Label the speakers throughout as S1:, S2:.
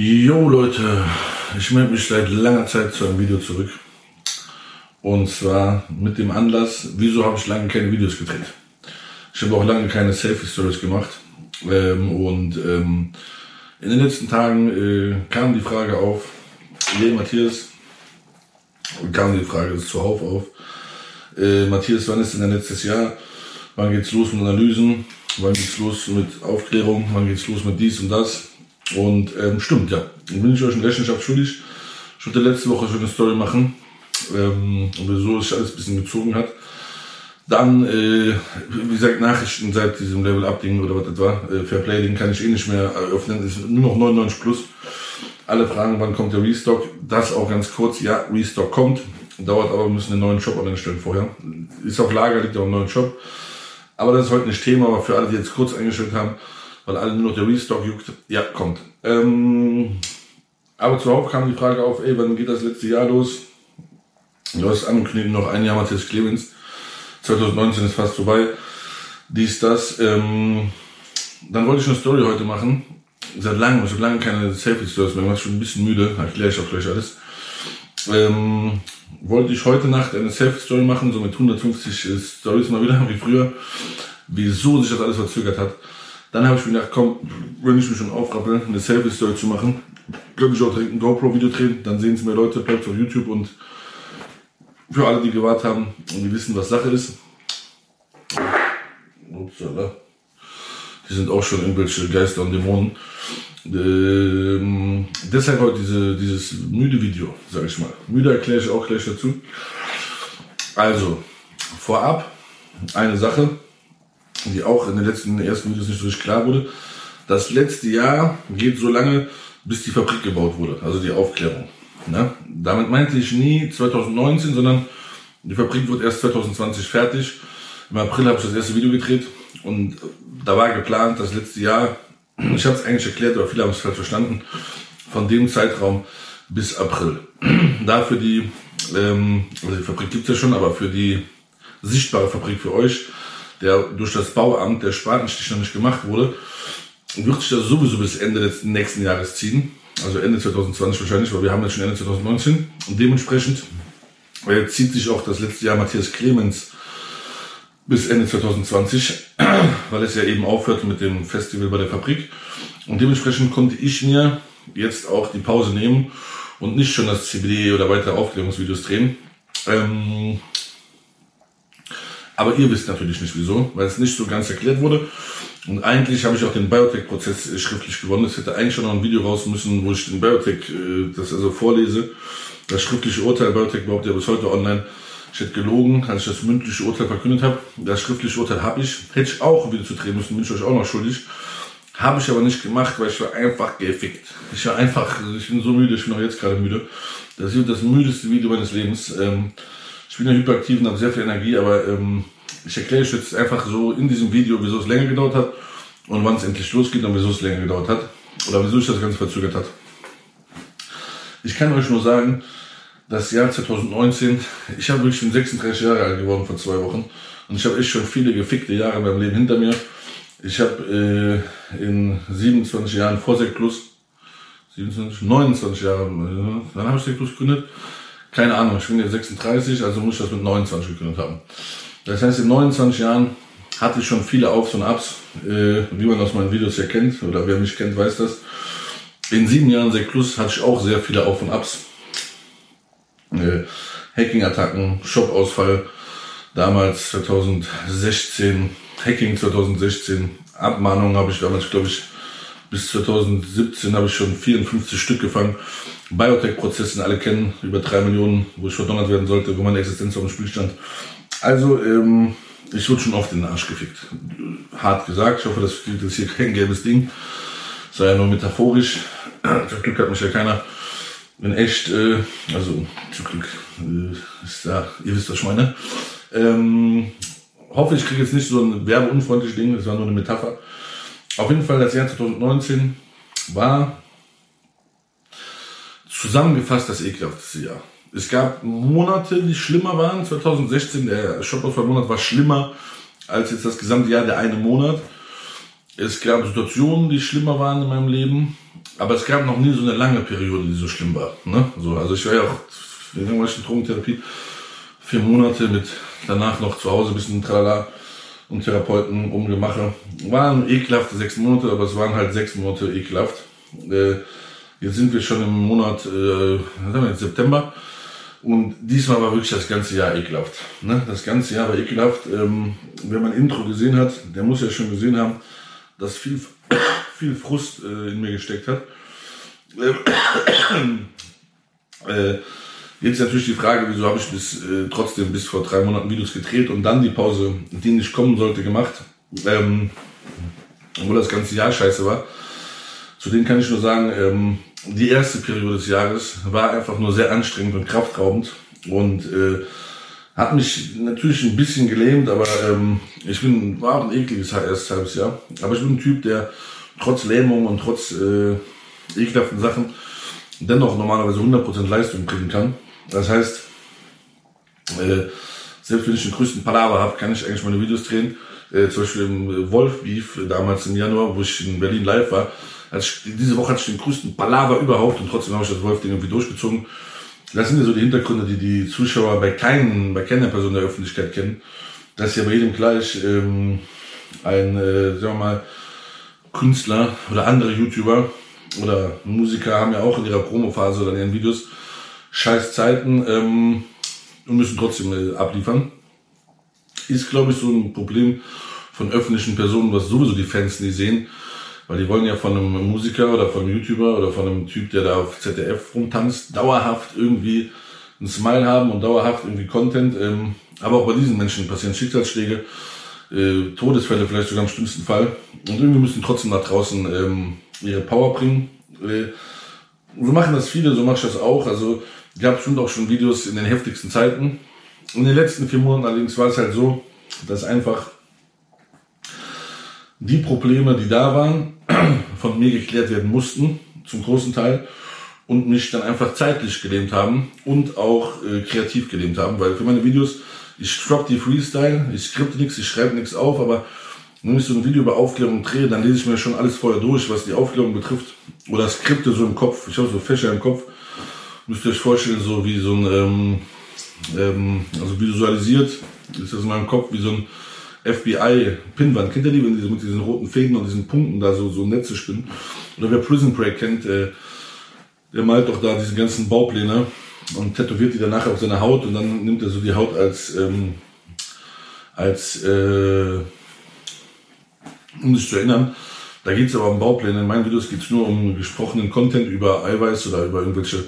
S1: Jo Leute, ich melde mich seit langer Zeit zu einem Video zurück. Und zwar mit dem Anlass, wieso habe ich lange keine Videos gedreht. Ich habe auch lange keine Selfie-Stories gemacht. Ähm, und ähm, in den letzten Tagen äh, kam die Frage auf, hey Matthias, kam die Frage zuhauf auf, äh, Matthias, wann ist denn dein letztes Jahr? Wann geht's los mit Analysen? Wann geht's los mit Aufklärung? Wann geht's los mit dies und das? Und ähm, stimmt, ja. Dann bin ich euch in Rechenschaft schuldig. Ich wollte letzte Woche schon eine Story machen, ähm, wieso sich alles ein bisschen gezogen hat. Dann, äh, wie gesagt, Nachrichten seit diesem Level-Up-Ding oder was das war, äh, Fairplay-Ding kann ich eh nicht mehr öffnen, ist nur noch 99 plus. Alle fragen, wann kommt der Restock? Das auch ganz kurz, ja, Restock kommt. Dauert aber, wir müssen einen neuen Shop online stellen vorher. Ist auf Lager, liegt auch im neuen Shop. Aber das ist heute nicht Thema, aber für alle, die jetzt kurz eingestellt haben, weil alle nur noch der Restock juckt, ja, kommt. Ähm, aber zuhauf kam die Frage auf, ey, wann geht das letzte Jahr los? Du hast angekündigt, noch ein Jahr Matthias Clemens. 2019 ist fast vorbei. Dies, das. Ähm, dann wollte ich eine Story heute machen. Seit langem, ich habe lange keine Selfie-Stories mehr gemacht, schon ein bisschen müde, erkläre ich auch gleich alles. Ähm, wollte ich heute Nacht eine Selfie-Story machen, so mit 150 Stories mal wieder, wie früher, wieso sich das alles verzögert hat. Dann habe ich mir gedacht, komm, wenn ich mich schon aufrappel, eine Selfie-Story zu machen, könnte ich auch direkt ein GoPro-Video drehen, dann sehen es mehr Leute, bleibt auf YouTube und für alle, die gewartet haben und die wissen, was Sache ist. Upsala. Die sind auch schon irgendwelche Geister und Dämonen. Ähm, deshalb heute diese, dieses müde Video, sage ich mal. Müde erkläre ich auch gleich dazu. Also, vorab eine Sache, die auch in den letzten ersten Videos nicht so richtig klar wurde. Das letzte Jahr geht so lange, bis die Fabrik gebaut wurde, also die Aufklärung. Ne? Damit meinte ich nie 2019, sondern die Fabrik wird erst 2020 fertig. Im April habe ich das erste Video gedreht und da war geplant, das letzte Jahr, ich habe es eigentlich erklärt, aber viele haben es falsch verstanden, von dem Zeitraum bis April. Da für die, ähm, also die Fabrik gibt's ja schon, aber für die sichtbare Fabrik für euch, der durch das Bauamt der Spatenstich noch nicht gemacht wurde, wird sich das sowieso bis Ende des nächsten Jahres ziehen. Also Ende 2020 wahrscheinlich, weil wir haben jetzt schon Ende 2019. Und dementsprechend äh, zieht sich auch das letzte Jahr Matthias Clemens bis Ende 2020, weil es ja eben aufhört mit dem Festival bei der Fabrik. Und dementsprechend konnte ich mir jetzt auch die Pause nehmen und nicht schon das CBD oder weitere Aufklärungsvideos drehen. Ähm, aber ihr wisst natürlich nicht wieso, weil es nicht so ganz erklärt wurde. Und eigentlich habe ich auch den Biotech-Prozess schriftlich gewonnen. Es hätte eigentlich schon noch ein Video raus müssen, wo ich den Biotech, äh, das also vorlese. Das schriftliche Urteil, Biotech behauptet ja bis heute online. Ich hätte gelogen, als ich das mündliche Urteil verkündet habe. Das schriftliche Urteil habe ich. Hätte ich auch wieder zu drehen müssen, bin ich euch auch noch schuldig. Habe ich aber nicht gemacht, weil ich war einfach gefickt. Ich war einfach, ich bin so müde, ich bin auch jetzt gerade müde. Das ist das müdeste Video meines Lebens. Ähm, ich bin ja hyperaktiv und habe sehr viel Energie, aber ähm, ich erkläre euch jetzt einfach so in diesem Video, wieso es länger gedauert hat und wann es endlich losgeht und wieso es länger gedauert hat oder wieso sich das Ganze verzögert hat. Ich kann euch nur sagen, das Jahr 2019, ich habe wirklich schon 36 Jahre alt geworden vor zwei Wochen und ich habe echt schon viele gefickte Jahre in meinem Leben hinter mir. Ich habe äh, in 27 Jahren vor Sekt Plus, 27, 29 Jahren, äh, wann habe ich Sekt Plus gegründet? Keine Ahnung, ich bin jetzt 36, also muss ich das mit 29 gegründet haben. Das heißt, in 29 Jahren hatte ich schon viele Aufs und Ups, äh, wie man aus meinen Videos ja kennt, oder wer mich kennt, weiß das. In sieben Jahren Sek Plus hatte ich auch sehr viele Auf und Ups. Äh, Hacking-Attacken, Shop-Ausfall, damals 2016, Hacking 2016, Abmahnungen habe ich damals, glaube ich, bis 2017 habe ich schon 54 Stück gefangen. Biotech-Prozessen alle kennen, über drei Millionen, wo ich verdonnert werden sollte, wo meine Existenz auf dem Spiel stand. Also, ähm, ich wurde schon oft in den Arsch gefickt. Hart gesagt. Ich hoffe, das ist hier kein gelbes Ding. Sei ja nur metaphorisch. Zum Glück hat mich ja keiner in echt, äh, also zum Glück äh, ist da, ihr wisst, was ich meine. Ähm, hoffe, ich kriege jetzt nicht so ein werbeunfreundliches Ding, das war nur eine Metapher. Auf jeden Fall, das Jahr 2019 war zusammengefasst das ekelhafteste Jahr. Es gab Monate, die schlimmer waren. 2016, der Shopausfall-Monat war schlimmer als jetzt das gesamte Jahr, der eine Monat. Es gab Situationen, die schlimmer waren in meinem Leben, aber es gab noch nie so eine lange Periode, die so schlimm war. Ne? So, also ich war ja auch in irgendwelchen Drogentherapie vier Monate mit danach noch zu Hause ein bisschen Tralala und Therapeuten umgemache. Waren ekelhafte sechs Monate, aber es waren halt sechs Monate ekelhaft. Äh, jetzt sind wir schon im Monat, äh, was haben wir jetzt, September. Und diesmal war wirklich das ganze Jahr ekelhaft. Ne? Das ganze Jahr war ekelhaft. Ähm, wer mein Intro gesehen hat, der muss ja schon gesehen haben, dass viel, viel Frust äh, in mir gesteckt hat. Äh, jetzt natürlich die Frage, wieso habe ich bis äh, trotzdem bis vor drei Monaten Videos gedreht und dann die Pause, die nicht kommen sollte, gemacht. Ähm, obwohl das ganze Jahr scheiße war. Zu denen kann ich nur sagen, ähm, die erste Periode des Jahres war einfach nur sehr anstrengend und kraftraubend und äh, hat mich natürlich ein bisschen gelähmt, aber ähm, ich bin, war auch ein ekliges erstes halbes Jahr. Aber ich bin ein Typ, der trotz Lähmung und trotz äh, ekelhaften Sachen dennoch normalerweise 100% Leistung bringen kann. Das heißt, äh, selbst wenn ich den größten Palaver habe, kann ich eigentlich meine Videos drehen. Äh, zum Beispiel im Wolf Beef, damals im Januar, wo ich in Berlin live war. Ich, diese Woche hatte ich den größten Palaver überhaupt und trotzdem habe ich das Wolf-Ding irgendwie durchgezogen. Das sind ja so die Hintergründe, die die Zuschauer bei keinen, bei keiner Person der Öffentlichkeit kennen. Das ist ja bei jedem gleich ähm, ein, äh, sagen wir mal, Künstler oder andere YouTuber oder Musiker haben ja auch in ihrer Promophase oder in ihren Videos scheiß Zeiten ähm, und müssen trotzdem äh, abliefern. Ist, glaube ich, so ein Problem von öffentlichen Personen, was sowieso die Fans nie sehen weil die wollen ja von einem Musiker oder von einem YouTuber oder von einem Typ, der da auf ZDF rumtanzt, dauerhaft irgendwie ein Smile haben und dauerhaft irgendwie Content. Ähm, aber auch bei diesen Menschen passieren Schicksalsschläge, äh, Todesfälle vielleicht sogar im schlimmsten Fall. Und irgendwie müssen trotzdem nach draußen ähm, ihre Power bringen. Äh, so machen das viele, so mache ich das auch. Also habe bestimmt auch schon Videos in den heftigsten Zeiten. In den letzten vier Monaten allerdings war es halt so, dass einfach die Probleme, die da waren, von mir geklärt werden mussten, zum großen Teil, und mich dann einfach zeitlich gelähmt haben und auch äh, kreativ gelähmt haben, weil für meine Videos, ich drop die Freestyle, ich skripte nichts, ich schreibe nichts auf, aber wenn ich so ein Video über Aufklärung drehe, dann lese ich mir schon alles vorher durch, was die Aufklärung betrifft. Oder Skripte so im Kopf. Ich habe so Fächer im Kopf. Müsst ihr euch vorstellen, so wie so ein, ähm, ähm, also visualisiert, ist das in meinem Kopf wie so ein FBI-Pinwand. Kennt ihr die, wenn die mit diesen roten Fäden und diesen Punkten da so, so Netze spinnen? Oder wer Prison Break kennt, äh, der malt doch da diese ganzen Baupläne und tätowiert die dann nachher auf seine Haut und dann nimmt er so die Haut als, ähm, als äh, um sich zu erinnern. Da geht es aber um Baupläne. In meinen Videos geht es nur um gesprochenen Content über Eiweiß oder über irgendwelche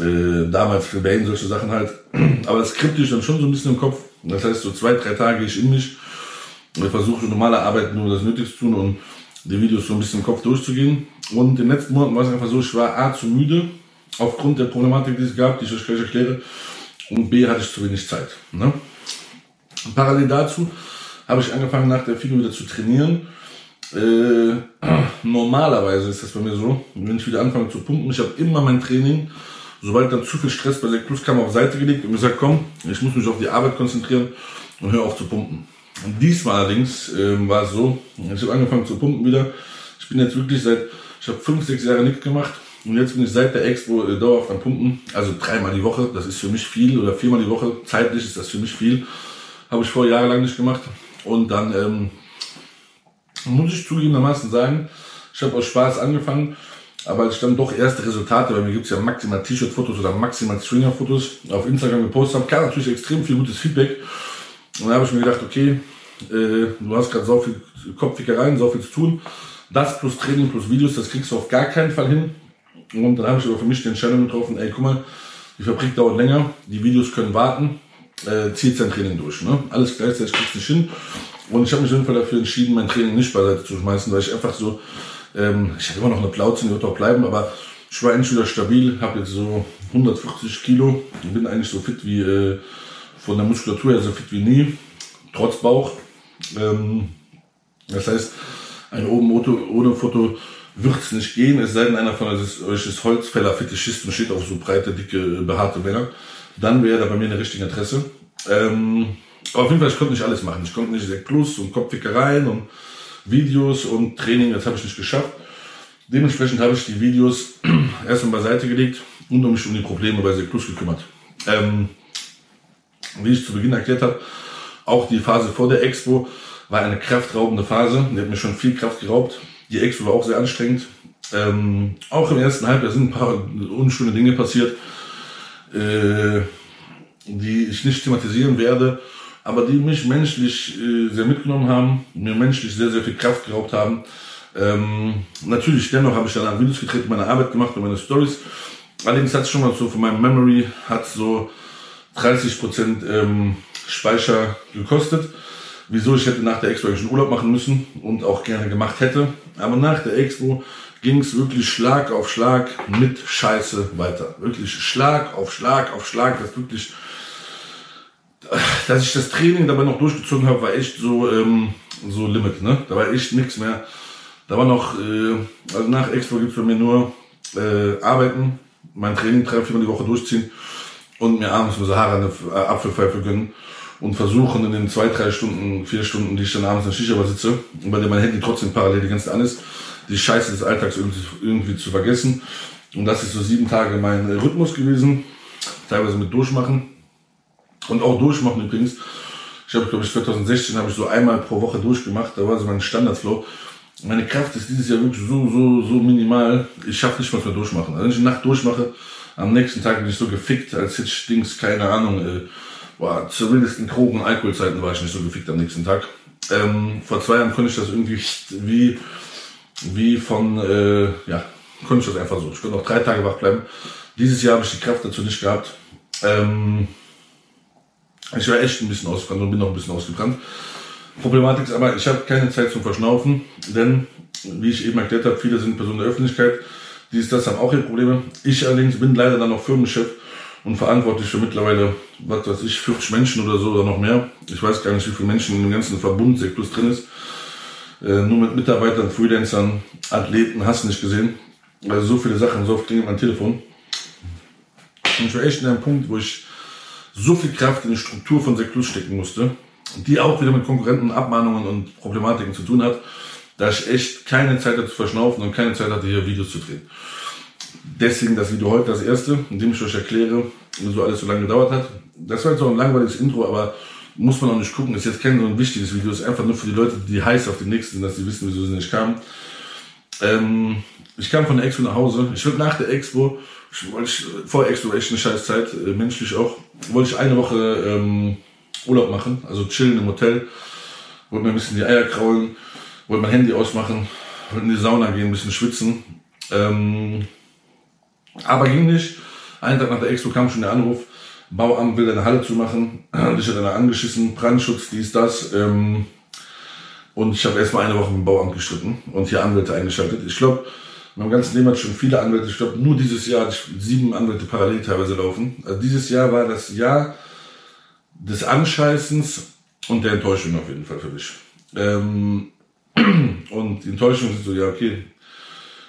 S1: äh, damals für solche Sachen halt. Aber das skripte ich dann schon so ein bisschen im Kopf. Das heißt, so zwei, drei Tage ich in mich und versuche normale Arbeit nur das Nötigste zu tun und die Videos so ein bisschen im Kopf durchzugehen. Und in den letzten Monaten war es einfach so, ich war A zu müde, aufgrund der Problematik, die es gab, die ich euch gleich erkläre. Und B hatte ich zu wenig Zeit. Ne? Parallel dazu habe ich angefangen, nach der FIBO wieder zu trainieren. Äh, normalerweise ist das bei mir so, wenn ich wieder anfange zu pumpen, ich habe immer mein Training sobald dann zu viel Stress bei Sekt Plus kam, auf Seite gelegt und gesagt, komm, ich muss mich auf die Arbeit konzentrieren und hör auf zu pumpen. Und diesmal allerdings ähm, war es so, ich habe angefangen zu pumpen wieder. Ich bin jetzt wirklich seit, ich habe fünf, sechs Jahre nichts gemacht und jetzt bin ich seit der Expo äh, dauerhaft am Pumpen, also dreimal die Woche, das ist für mich viel oder viermal die Woche, zeitlich ist das für mich viel. Habe ich vor jahrelang nicht gemacht und dann ähm, muss ich zugegebenermaßen sagen, ich habe aus Spaß angefangen aber als ich dann doch erste Resultate, weil mir gibt's ja maximal T-Shirt-Fotos oder maximal Stringer-Fotos auf Instagram gepostet habe, kam natürlich extrem viel gutes Feedback. Und dann habe ich mir gedacht, okay, äh, du hast gerade so viel Kopfwickereien, so viel zu tun. Das plus Training plus Videos, das kriegst du auf gar keinen Fall hin. Und dann habe ich aber für mich die Entscheidung getroffen, ey, guck mal, die Fabrik dauert länger, die Videos können warten, äh, zieht sein Training durch. Ne? Alles gleichzeitig kriegst du nicht hin. Und ich habe mich auf jeden Fall dafür entschieden, mein Training nicht beiseite zu schmeißen, weil ich einfach so ähm, ich hatte immer noch eine Plauze, die wird auch bleiben, aber ich war endlich wieder stabil, habe jetzt so 140 Kilo und bin eigentlich so fit wie äh, von der Muskulatur her so fit wie nie, trotz Bauch. Ähm, das heißt, ein oben ohne Foto wird es nicht gehen, es sei denn, einer von euch ist Holzfäller, Fetischist und steht auf so breite, dicke, behaarte Männer. Dann wäre da bei mir eine richtige Interesse. Ähm, auf jeden Fall, ich konnte nicht alles machen. Ich konnte nicht Plus und Kopfwickereien und Videos und Training, das habe ich nicht geschafft. Dementsprechend habe ich die Videos erstmal beiseite gelegt und um mich um die Probleme bei Seklus gekümmert. Ähm, wie ich zu Beginn erklärt habe, auch die Phase vor der Expo war eine kraftraubende Phase. Die hat mir schon viel Kraft geraubt. Die Expo war auch sehr anstrengend. Ähm, auch im ersten Halbjahr sind ein paar unschöne Dinge passiert, äh, die ich nicht thematisieren werde, aber die mich menschlich äh, sehr mitgenommen haben, mir menschlich sehr, sehr viel Kraft geraubt haben. Ähm, natürlich, dennoch habe ich dann Videos gedreht, meine Arbeit gemacht und meine Stories. Allerdings hat es schon mal so von meinem Memory hat so 30 Prozent ähm, Speicher gekostet. Wieso ich hätte nach der Expo eigentlich einen Urlaub machen müssen und auch gerne gemacht hätte. Aber nach der Expo ging es wirklich Schlag auf Schlag mit Scheiße weiter. Wirklich Schlag auf Schlag auf Schlag. Das wirklich, dass ich das Training dabei noch durchgezogen habe, war echt so ähm, so Limit. Ne? Da war echt nichts mehr. Da war noch, äh, also nach Expo gibt's bei mir nur äh, Arbeiten, mein Training drei, viermal die Woche durchziehen und mir abends mit Sahara eine äh, Apfelpfeife gönnen und versuchen in den zwei, drei Stunden, vier Stunden, die ich dann abends in der Shisha sitze und bei dem mein Handy trotzdem parallel die ganze Zeit an ist, die Scheiße des Alltags irgendwie, irgendwie zu vergessen. Und das ist so sieben Tage mein Rhythmus gewesen, teilweise mit Durchmachen und auch Durchmachen übrigens. Ich habe, glaube ich, 2016 habe ich so einmal pro Woche durchgemacht, da war so mein Standardflow. Meine Kraft ist dieses Jahr wirklich so, so, so minimal. Ich schaffe nicht mal mehr durchmachen. Also wenn ich eine Nacht durchmache, am nächsten Tag bin ich so gefickt, als hätte ich Dings, keine Ahnung, äh, boah, zumindest in Drogen, Alkoholzeiten war ich nicht so gefickt am nächsten Tag. Ähm, vor zwei Jahren konnte ich das irgendwie wie, wie von, äh, ja, konnte ich das einfach so. Ich konnte noch drei Tage wach bleiben. Dieses Jahr habe ich die Kraft dazu nicht gehabt. Ähm, ich war echt ein bisschen ausgebrannt und bin noch ein bisschen ausgebrannt. Problematik ist aber, ich habe keine Zeit zum Verschnaufen, denn, wie ich eben erklärt habe, viele sind Personen der Öffentlichkeit, die ist das haben auch ihre Probleme. Ich allerdings bin leider dann noch Firmenchef und verantwortlich für mittlerweile, was weiß ich, 40 Menschen oder so oder noch mehr. Ich weiß gar nicht, wie viele Menschen dem ganzen Verbund Seklus drin ist. Äh, nur mit Mitarbeitern, Freelancern, Athleten, hast du nicht gesehen. Also so viele Sachen, so oft klingelt mein Telefon. Und ich war echt in einem Punkt, wo ich so viel Kraft in die Struktur von Seklus stecken musste, die auch wieder mit Konkurrenten, Abmahnungen und Problematiken zu tun hat, dass ich echt keine Zeit hatte zu verschnaufen und keine Zeit hatte, hier Videos zu drehen. Deswegen das Video heute das erste, in dem ich euch erkläre, wieso alles so lange gedauert hat. Das war jetzt auch ein langweiliges Intro, aber muss man auch nicht gucken. Ist jetzt kein so ein wichtiges Video, ist einfach nur für die Leute, die heiß auf den nächsten sind, dass sie wissen, wieso sie nicht kamen. Ähm, ich kam von der Expo nach Hause. Ich würde nach der Expo, wollte ich, vor Expo echt eine scheiß Zeit, äh, menschlich auch, wollte ich eine Woche ähm, Urlaub machen, also chillen im Hotel, wollte mir ein bisschen die Eier kraulen, wollte mein Handy ausmachen, wollte in die Sauna gehen, ein bisschen schwitzen. Ähm, aber ging nicht. Einen Tag nach der Expo kam schon der Anruf, Bauamt will deine Halle zumachen. Ich hatte dann angeschissen, Brandschutz, dies, das. Ähm, und ich habe erstmal eine Woche mit dem Bauamt gestritten und hier Anwälte eingeschaltet. Ich glaube, in meinem ganzen Leben hat schon viele Anwälte. Ich glaube, nur dieses Jahr hatte ich sieben Anwälte parallel teilweise laufen. Also dieses Jahr war das Jahr des Anscheißens und der Enttäuschung auf jeden Fall für mich. Ähm, und die Enttäuschung ist so, ja, okay,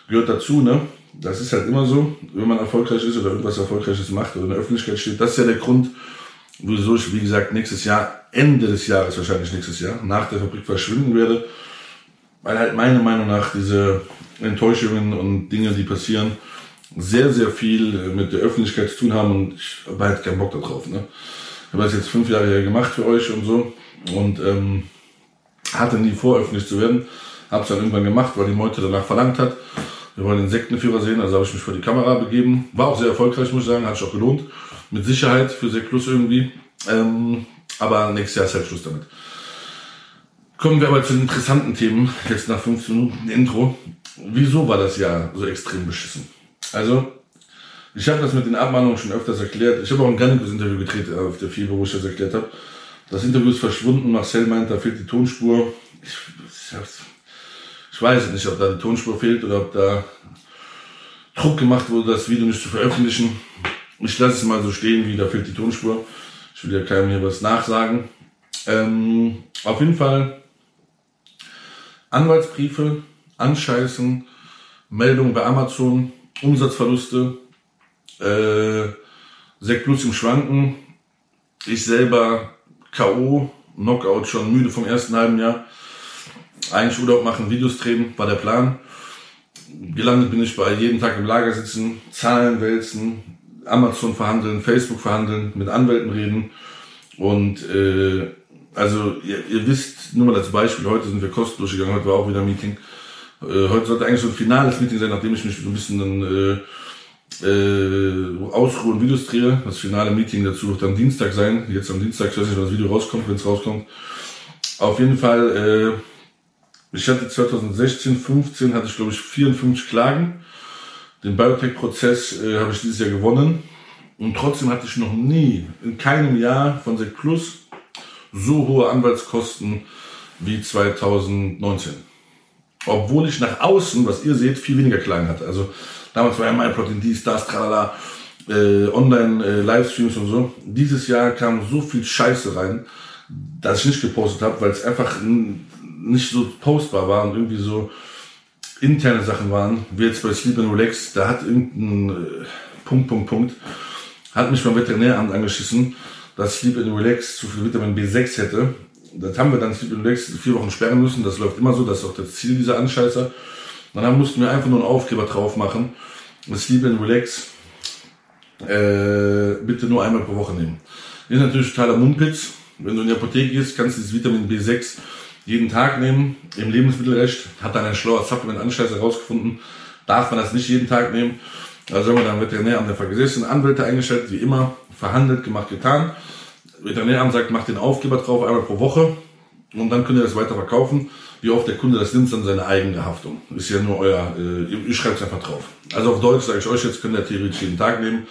S1: gehört dazu, ne? Das ist halt immer so, wenn man erfolgreich ist oder irgendwas Erfolgreiches macht oder in der Öffentlichkeit steht. Das ist ja der Grund, wieso ich, wie gesagt, nächstes Jahr, Ende des Jahres, wahrscheinlich nächstes Jahr, nach der Fabrik verschwinden werde. Weil halt meiner Meinung nach diese Enttäuschungen und Dinge, die passieren, sehr, sehr viel mit der Öffentlichkeit zu tun haben und ich habe halt keinen Bock darauf. Ne? Ich habe das jetzt fünf Jahre gemacht für euch und so und ähm, hatte nie vor, öffentlich zu werden. Habe es dann irgendwann gemacht, weil die Meute danach verlangt hat. Wir wollen den Sektenführer sehen, also habe ich mich vor die Kamera begeben. War auch sehr erfolgreich, muss ich sagen, hat sich auch gelohnt. Mit Sicherheit für Sekt Plus irgendwie. Ähm, aber nächstes Jahr ist halt Schluss damit. Kommen wir aber zu den interessanten Themen, jetzt nach 15 Minuten Intro. Wieso war das Jahr so extrem beschissen? Also, ich habe das mit den Abmahnungen schon öfters erklärt. Ich habe auch ein Garnikus-Interview gedreht auf der FIBO, wo ich das erklärt habe. Das Interview ist verschwunden. Marcel meint, da fehlt die Tonspur. Ich, ich, ich weiß nicht, ob da die Tonspur fehlt oder ob da Druck gemacht wurde, das Video nicht zu veröffentlichen. Ich lasse es mal so stehen, wie da fehlt die Tonspur. Ich will ja keinem hier was nachsagen. Ähm, auf jeden Fall Anwaltsbriefe, Anscheißen, Meldungen bei Amazon, Umsatzverluste, äh, Sekt Plus im Schwanken, ich selber K.O., Knockout, schon müde vom ersten halben Jahr. eigentlich Urlaub machen, Videos drehen, war der Plan. Gelandet bin ich bei jeden Tag im Lager sitzen, Zahlen wälzen, Amazon verhandeln, Facebook verhandeln, mit Anwälten reden. Und äh, also ihr, ihr wisst, nur mal als Beispiel, heute sind wir kostenlos gegangen, heute war auch wieder ein Meeting. Äh, heute sollte eigentlich so ein finales Meeting sein, nachdem ich mich so ein bisschen dann äh, äh, ausruhe und Videos drehe. Das finale Meeting dazu wird am Dienstag sein. Jetzt am Dienstag, ich weiß nicht, wann das Video rauskommt, wenn es rauskommt. Auf jeden Fall, äh, ich hatte 2016, 15 hatte ich glaube ich 54 Klagen. Den Biotech-Prozess äh, habe ich dieses Jahr gewonnen. Und trotzdem hatte ich noch nie, in keinem Jahr von Sec Plus, so hohe Anwaltskosten wie 2019. Obwohl ich nach außen, was ihr seht, viel weniger Klagen hatte. Also damals war ja mein Plot in dies, das, tralala, äh, Online-Livestreams äh, und so. Dieses Jahr kam so viel Scheiße rein, dass ich nicht gepostet habe, weil es einfach nicht so postbar war und irgendwie so interne Sachen waren, wie jetzt bei Sleep and Relax, da hat irgendein äh, Punkt, Punkt, Punkt, hat mich beim Veterinäramt angeschissen, dass Sleep and Relax zu viel Vitamin B6 hätte. Das haben wir dann Sleep and Relax vier Wochen sperren müssen, das läuft immer so, das ist auch das Ziel dieser Anscheißer. dann mussten wir einfach nur einen Aufkleber drauf machen, Sleep and Relax äh, bitte nur einmal pro Woche nehmen. Das ist natürlich totaler Mundpitz. Wenn du in die Apotheke gehst, kannst du dieses Vitamin B6 jeden Tag nehmen. Im Lebensmittelrecht hat dann ein schlauer Supplement-Anscheiß herausgefunden, darf man das nicht jeden Tag nehmen. Also haben wir dann Veterinäramt der gesessen, Anwälte eingestellt, wie immer, verhandelt, gemacht, getan. Veterinäramt sagt, macht den Aufkleber drauf, einmal pro Woche. Und dann könnt ihr das weiter verkaufen. Wie oft der Kunde das nimmt, ist dann seine eigene Haftung. Ist ja nur euer, äh, ihr schreibt es einfach drauf. Also auf Deutsch sage ich euch jetzt, könnt ihr theoretisch jeden Tag nehmen.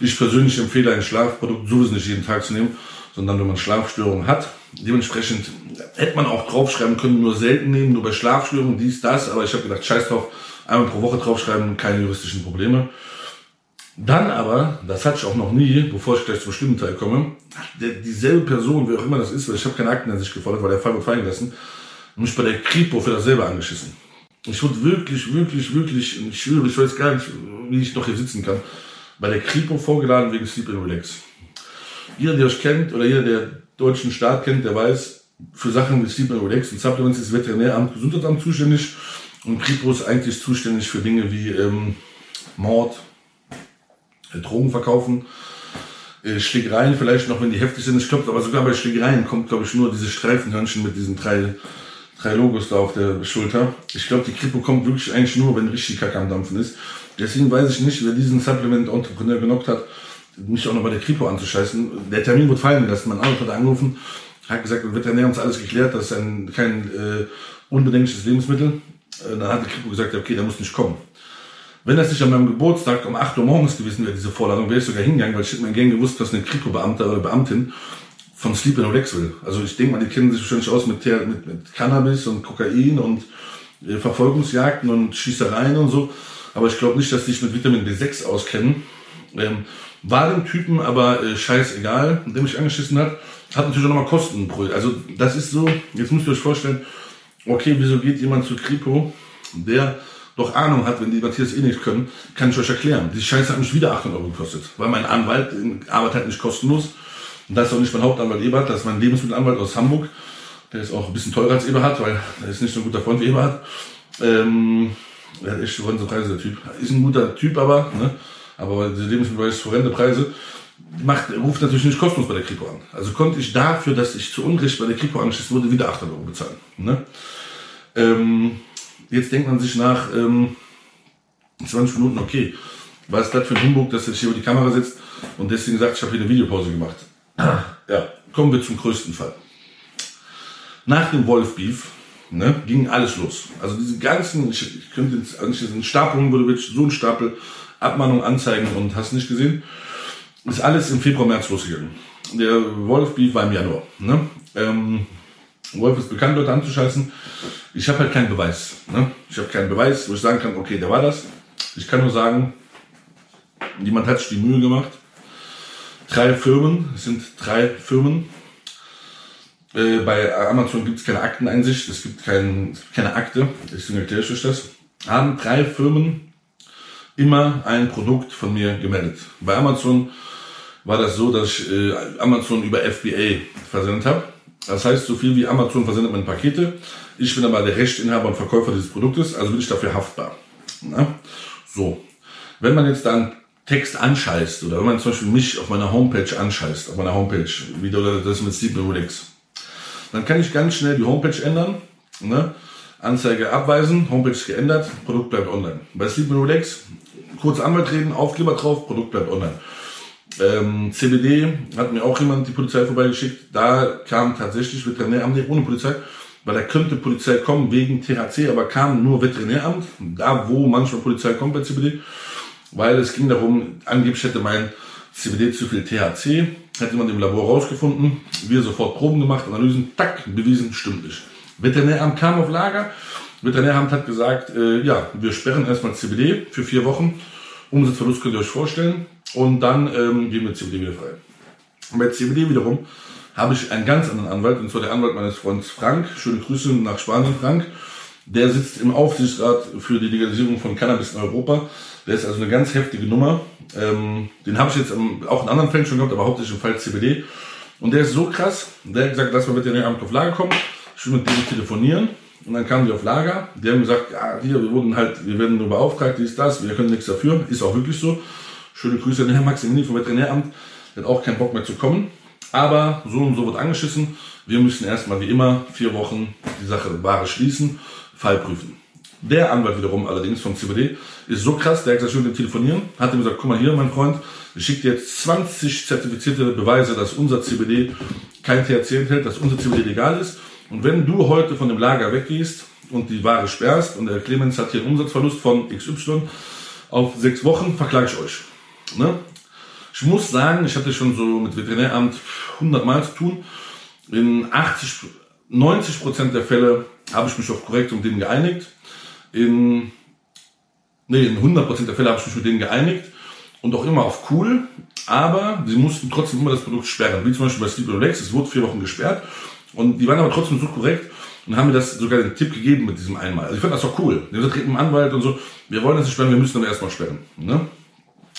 S1: Ich persönlich empfehle ein Schlafprodukt sowieso nicht jeden Tag zu nehmen, sondern wenn man Schlafstörungen hat. Dementsprechend hätte man auch draufschreiben können, nur selten nehmen, nur bei Schlafstörungen, dies, das. Aber ich habe gedacht, scheiß drauf, einmal pro Woche draufschreiben, keine juristischen Probleme. Dann aber, das hatte ich auch noch nie, bevor ich gleich zum schlimmen Teil komme, dieselbe Person, wer auch immer das ist, weil ich habe keine Akten an sich gefordert, weil der Fall wird fallen gelassen, mich bei der Kripo für dasselbe angeschissen. Ich wurde wirklich, wirklich, wirklich, ich schwöre, ich weiß gar nicht, wie ich noch hier sitzen kann, bei der Kripo vorgeladen wegen Sleep and Relax. Jeder, der euch kennt, oder jeder, der deutschen Staat kennt, der weiß, für Sachen wie Sleep and Relax und Supplements ist das Veterinäramt, Gesundheitsamt zuständig und Kripo ist eigentlich zuständig für Dinge wie ähm, Mord, Drogen verkaufen, äh, Schlägereien vielleicht noch, wenn die heftig sind. Ich glaube, aber sogar bei Schlägereien kommt, glaube ich, nur diese Streifenhörnchen mit diesen drei, drei Logos da auf der Schulter. Ich glaube, die Kripo kommt wirklich eigentlich nur, wenn richtig Kacke am Dampfen ist. Deswegen weiß ich nicht, wer diesen Supplement-Entrepreneur genockt hat, mich auch noch bei der Kripo anzuscheißen. Der Termin wurde fallen gelassen. Mein Arzt hat angerufen, hat gesagt, der Veterinär uns alles geklärt, das ist ein, kein äh, unbedenkliches Lebensmittel. Äh, dann hat die Kripo gesagt, okay, der muss nicht kommen. Wenn das nicht an meinem Geburtstag um 8 Uhr morgens gewesen wäre, diese Vorladung, wäre ich sogar hingegangen, weil ich hätte mein Gang gewusst, dass eine Kripo-Beamter oder Beamtin von Sleep and Relax will. Also ich denke mal, die kennen sich wahrscheinlich aus mit, mit, mit Cannabis und Kokain und äh, Verfolgungsjagden und Schießereien und so. Aber ich glaube nicht, dass die sich mit Vitamin B6 auskennen. Ähm, war dem Typen aber äh, scheißegal, der mich angeschissen hat. Hat natürlich auch nochmal Kosten pro. Also das ist so, jetzt müsst ihr euch vorstellen, okay, wieso geht jemand zu Kripo, der doch Ahnung hat, wenn die Matthias eh nicht können, kann ich euch erklären. Die Scheiße hat mich wieder 800 Euro gekostet, weil mein Anwalt arbeitet halt nicht kostenlos. Und das ist auch nicht mein Hauptanwalt Eberhard, das ist mein Lebensmittelanwalt aus Hamburg. Der ist auch ein bisschen teurer als Eberhard, weil er ist nicht so ein guter Freund wie Eberhard. Ähm, er hat echt horrende Preise, der Typ. Ist ein guter Typ, aber, ne? aber die Lebensmittel ist horrende Preise. Macht, ruft natürlich nicht kostenlos bei der Kripo an. Also konnte ich dafür, dass ich zu Unrecht bei der Kripo angeschissen wurde, wieder 800 Euro bezahlen. Ne? Ähm, jetzt denkt man sich nach ähm, 20 Minuten, okay, was ist das für ein Humbug, dass er hier über die Kamera sitzt und deswegen sagt, ich habe hier eine Videopause gemacht. Ja, kommen wir zum größten Fall. Nach dem Wolf Beef ne, ging alles los. Also diese ganzen, ich, ich könnte jetzt, also diesen Stapel, würde so ein Stapel, Abmahnung, Anzeigen und hast nicht gesehen, ist alles im Februar, März losgegangen. Der Wolf Beef war im Januar. Ne? Ähm, Wolf ist bekannt, Leute anzuscheißen. Ich habe halt keinen Beweis. Ne? Ich habe keinen Beweis, wo ich sagen kann, okay, der war das. Ich kann nur sagen, jemand hat sich die Mühe gemacht. Drei Firmen, es sind drei Firmen. Äh, bei Amazon gibt es keine Akteneinsicht, es gibt kein, keine Akte, deswegen erkläre ich euch das. Haben drei Firmen immer ein Produkt von mir gemeldet. Bei Amazon war das so, dass ich äh, Amazon über FBA versendet habe. Das heißt, so viel wie Amazon versendet man Pakete. Ich bin aber der Rechteinhaber und Verkäufer dieses Produktes, also bin ich dafür haftbar. Na? So. Wenn man jetzt dann Text anscheißt oder wenn man zum Beispiel mich auf meiner Homepage anscheißt, auf meiner Homepage, wie du das mit Sleep Rolex, dann kann ich ganz schnell die Homepage ändern, ne? Anzeige abweisen, Homepage geändert, Produkt bleibt online. Bei Sleep Rolex, kurz Anwalt reden, Aufkleber drauf, Produkt bleibt online. Ähm, CBD hat mir auch jemand die Polizei vorbeigeschickt. Da kam tatsächlich Veterinäramt ohne Polizei, weil da könnte Polizei kommen wegen THC, aber kam nur Veterinäramt, da wo manchmal Polizei kommt bei CBD, weil es ging darum, angeblich hätte mein CBD zu viel THC, hätte man im Labor rausgefunden, wir sofort Proben gemacht, Analysen, tack, bewiesen, stimmt nicht. Veterinäramt kam auf Lager, Veterinäramt hat gesagt, äh, ja, wir sperren erstmal CBD für vier Wochen, Umsatzverlust könnt ihr euch vorstellen, und dann ähm, gehen wir CBD wieder frei. Bei CBD wiederum habe ich einen ganz anderen Anwalt, und zwar der Anwalt meines Freundes Frank. Schöne Grüße nach Spanien, Frank. Der sitzt im Aufsichtsrat für die Legalisierung von Cannabis in Europa. Der ist also eine ganz heftige Nummer. Ähm, den habe ich jetzt auch in anderen Fällen schon gehabt, aber hauptsächlich im Fall CBD. Und der ist so krass, der hat gesagt, lass mal Veterinäramt auf Lager kommen. Ich will mit dem telefonieren. Und dann kamen die auf Lager. Die haben gesagt, ja, hier, wir wurden halt, wir werden nur beauftragt, dies, das, wir können nichts dafür. Ist auch wirklich so. Schöne Grüße an den Herrn Maximilian vom Veterinäramt. Der hat auch keinen Bock mehr zu kommen. Aber so und so wird angeschissen. Wir müssen erstmal wie immer vier Wochen die Sache Ware schließen, Fall prüfen. Der Anwalt wiederum allerdings vom CBD ist so krass, der hat gesagt, ich will telefonieren, hat ihm gesagt, guck mal hier, mein Freund, ich schicke dir jetzt 20 zertifizierte Beweise, dass unser CBD kein THC enthält, dass unser CBD legal ist. Und wenn du heute von dem Lager weggehst und die Ware sperrst und der Clemens hat hier einen Umsatzverlust von XY auf sechs Wochen, verklage ich euch. Ne? Ich muss sagen, ich hatte schon so mit Veterinäramt 100 Mal zu tun. In 80, 90 Prozent der Fälle habe ich mich auf korrekt mit denen geeinigt. In, nee, in 100 Prozent der Fälle habe ich mich mit denen geeinigt und auch immer auf cool. Aber sie mussten trotzdem immer das Produkt sperren. Wie zum Beispiel bei Sleep Relax, es wurde vier Wochen gesperrt und die waren aber trotzdem so korrekt und haben mir das sogar den Tipp gegeben mit diesem einmal. Also ich fand das doch cool. Die haben gesagt, Anwalt und so, wir wollen das nicht sperren, wir müssen aber erstmal sperren. Ne?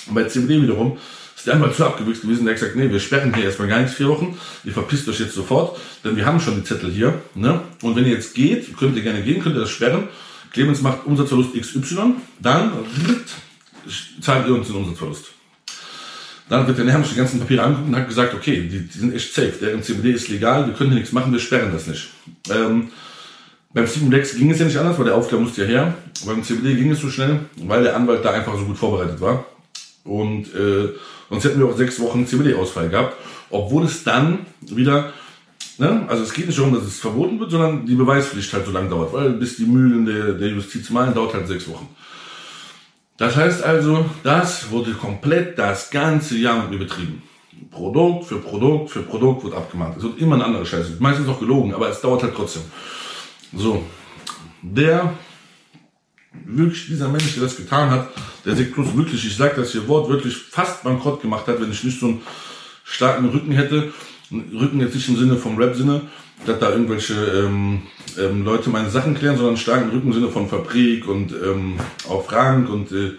S1: Und bei CBD wiederum ist der Anwalt zu abgewichst gewesen, der hat gesagt, nee, wir sperren hier erstmal gar nichts vier Wochen, ihr verpisst euch jetzt sofort, denn wir haben schon die Zettel hier. Ne? Und wenn ihr jetzt geht, könnt ihr gerne gehen, könnt ihr das sperren. Clemens macht Umsatzverlust XY, dann zahlt ihr uns den Umsatzverlust. Dann wird der sich die ganzen Papiere angeguckt und hat gesagt, okay, die, die sind echt safe, deren CBD ist legal, wir können hier nichts machen, wir sperren das nicht. Ähm, beim Stimulex ging es ja nicht anders, weil der Aufklär musste ja her. Beim CBD ging es so schnell, weil der Anwalt da einfach so gut vorbereitet war. Und äh, sonst hätten wir auch sechs Wochen CBD-Ausfall gehabt, obwohl es dann wieder, ne, also es geht nicht darum, dass es verboten wird, sondern die Beweispflicht halt so lange dauert, weil bis die Mühlen der, der Justiz malen, dauert halt sechs Wochen. Das heißt also, das wurde komplett das ganze Jahr mit mir betrieben. Produkt für Produkt für Produkt wird abgemahnt. Es wird immer eine andere Scheiße. Meistens auch gelogen, aber es dauert halt trotzdem. So. Der wirklich dieser Mensch, der das getan hat, der sich plus wirklich, ich sage das hier wortwörtlich, fast bankrott gemacht hat, wenn ich nicht so einen starken Rücken hätte. Rücken jetzt nicht im Sinne vom Rap-Sinne, dass da irgendwelche ähm, ähm, Leute meine Sachen klären, sondern Rücken im Sinne von Fabrik und ähm, auch Frank und äh,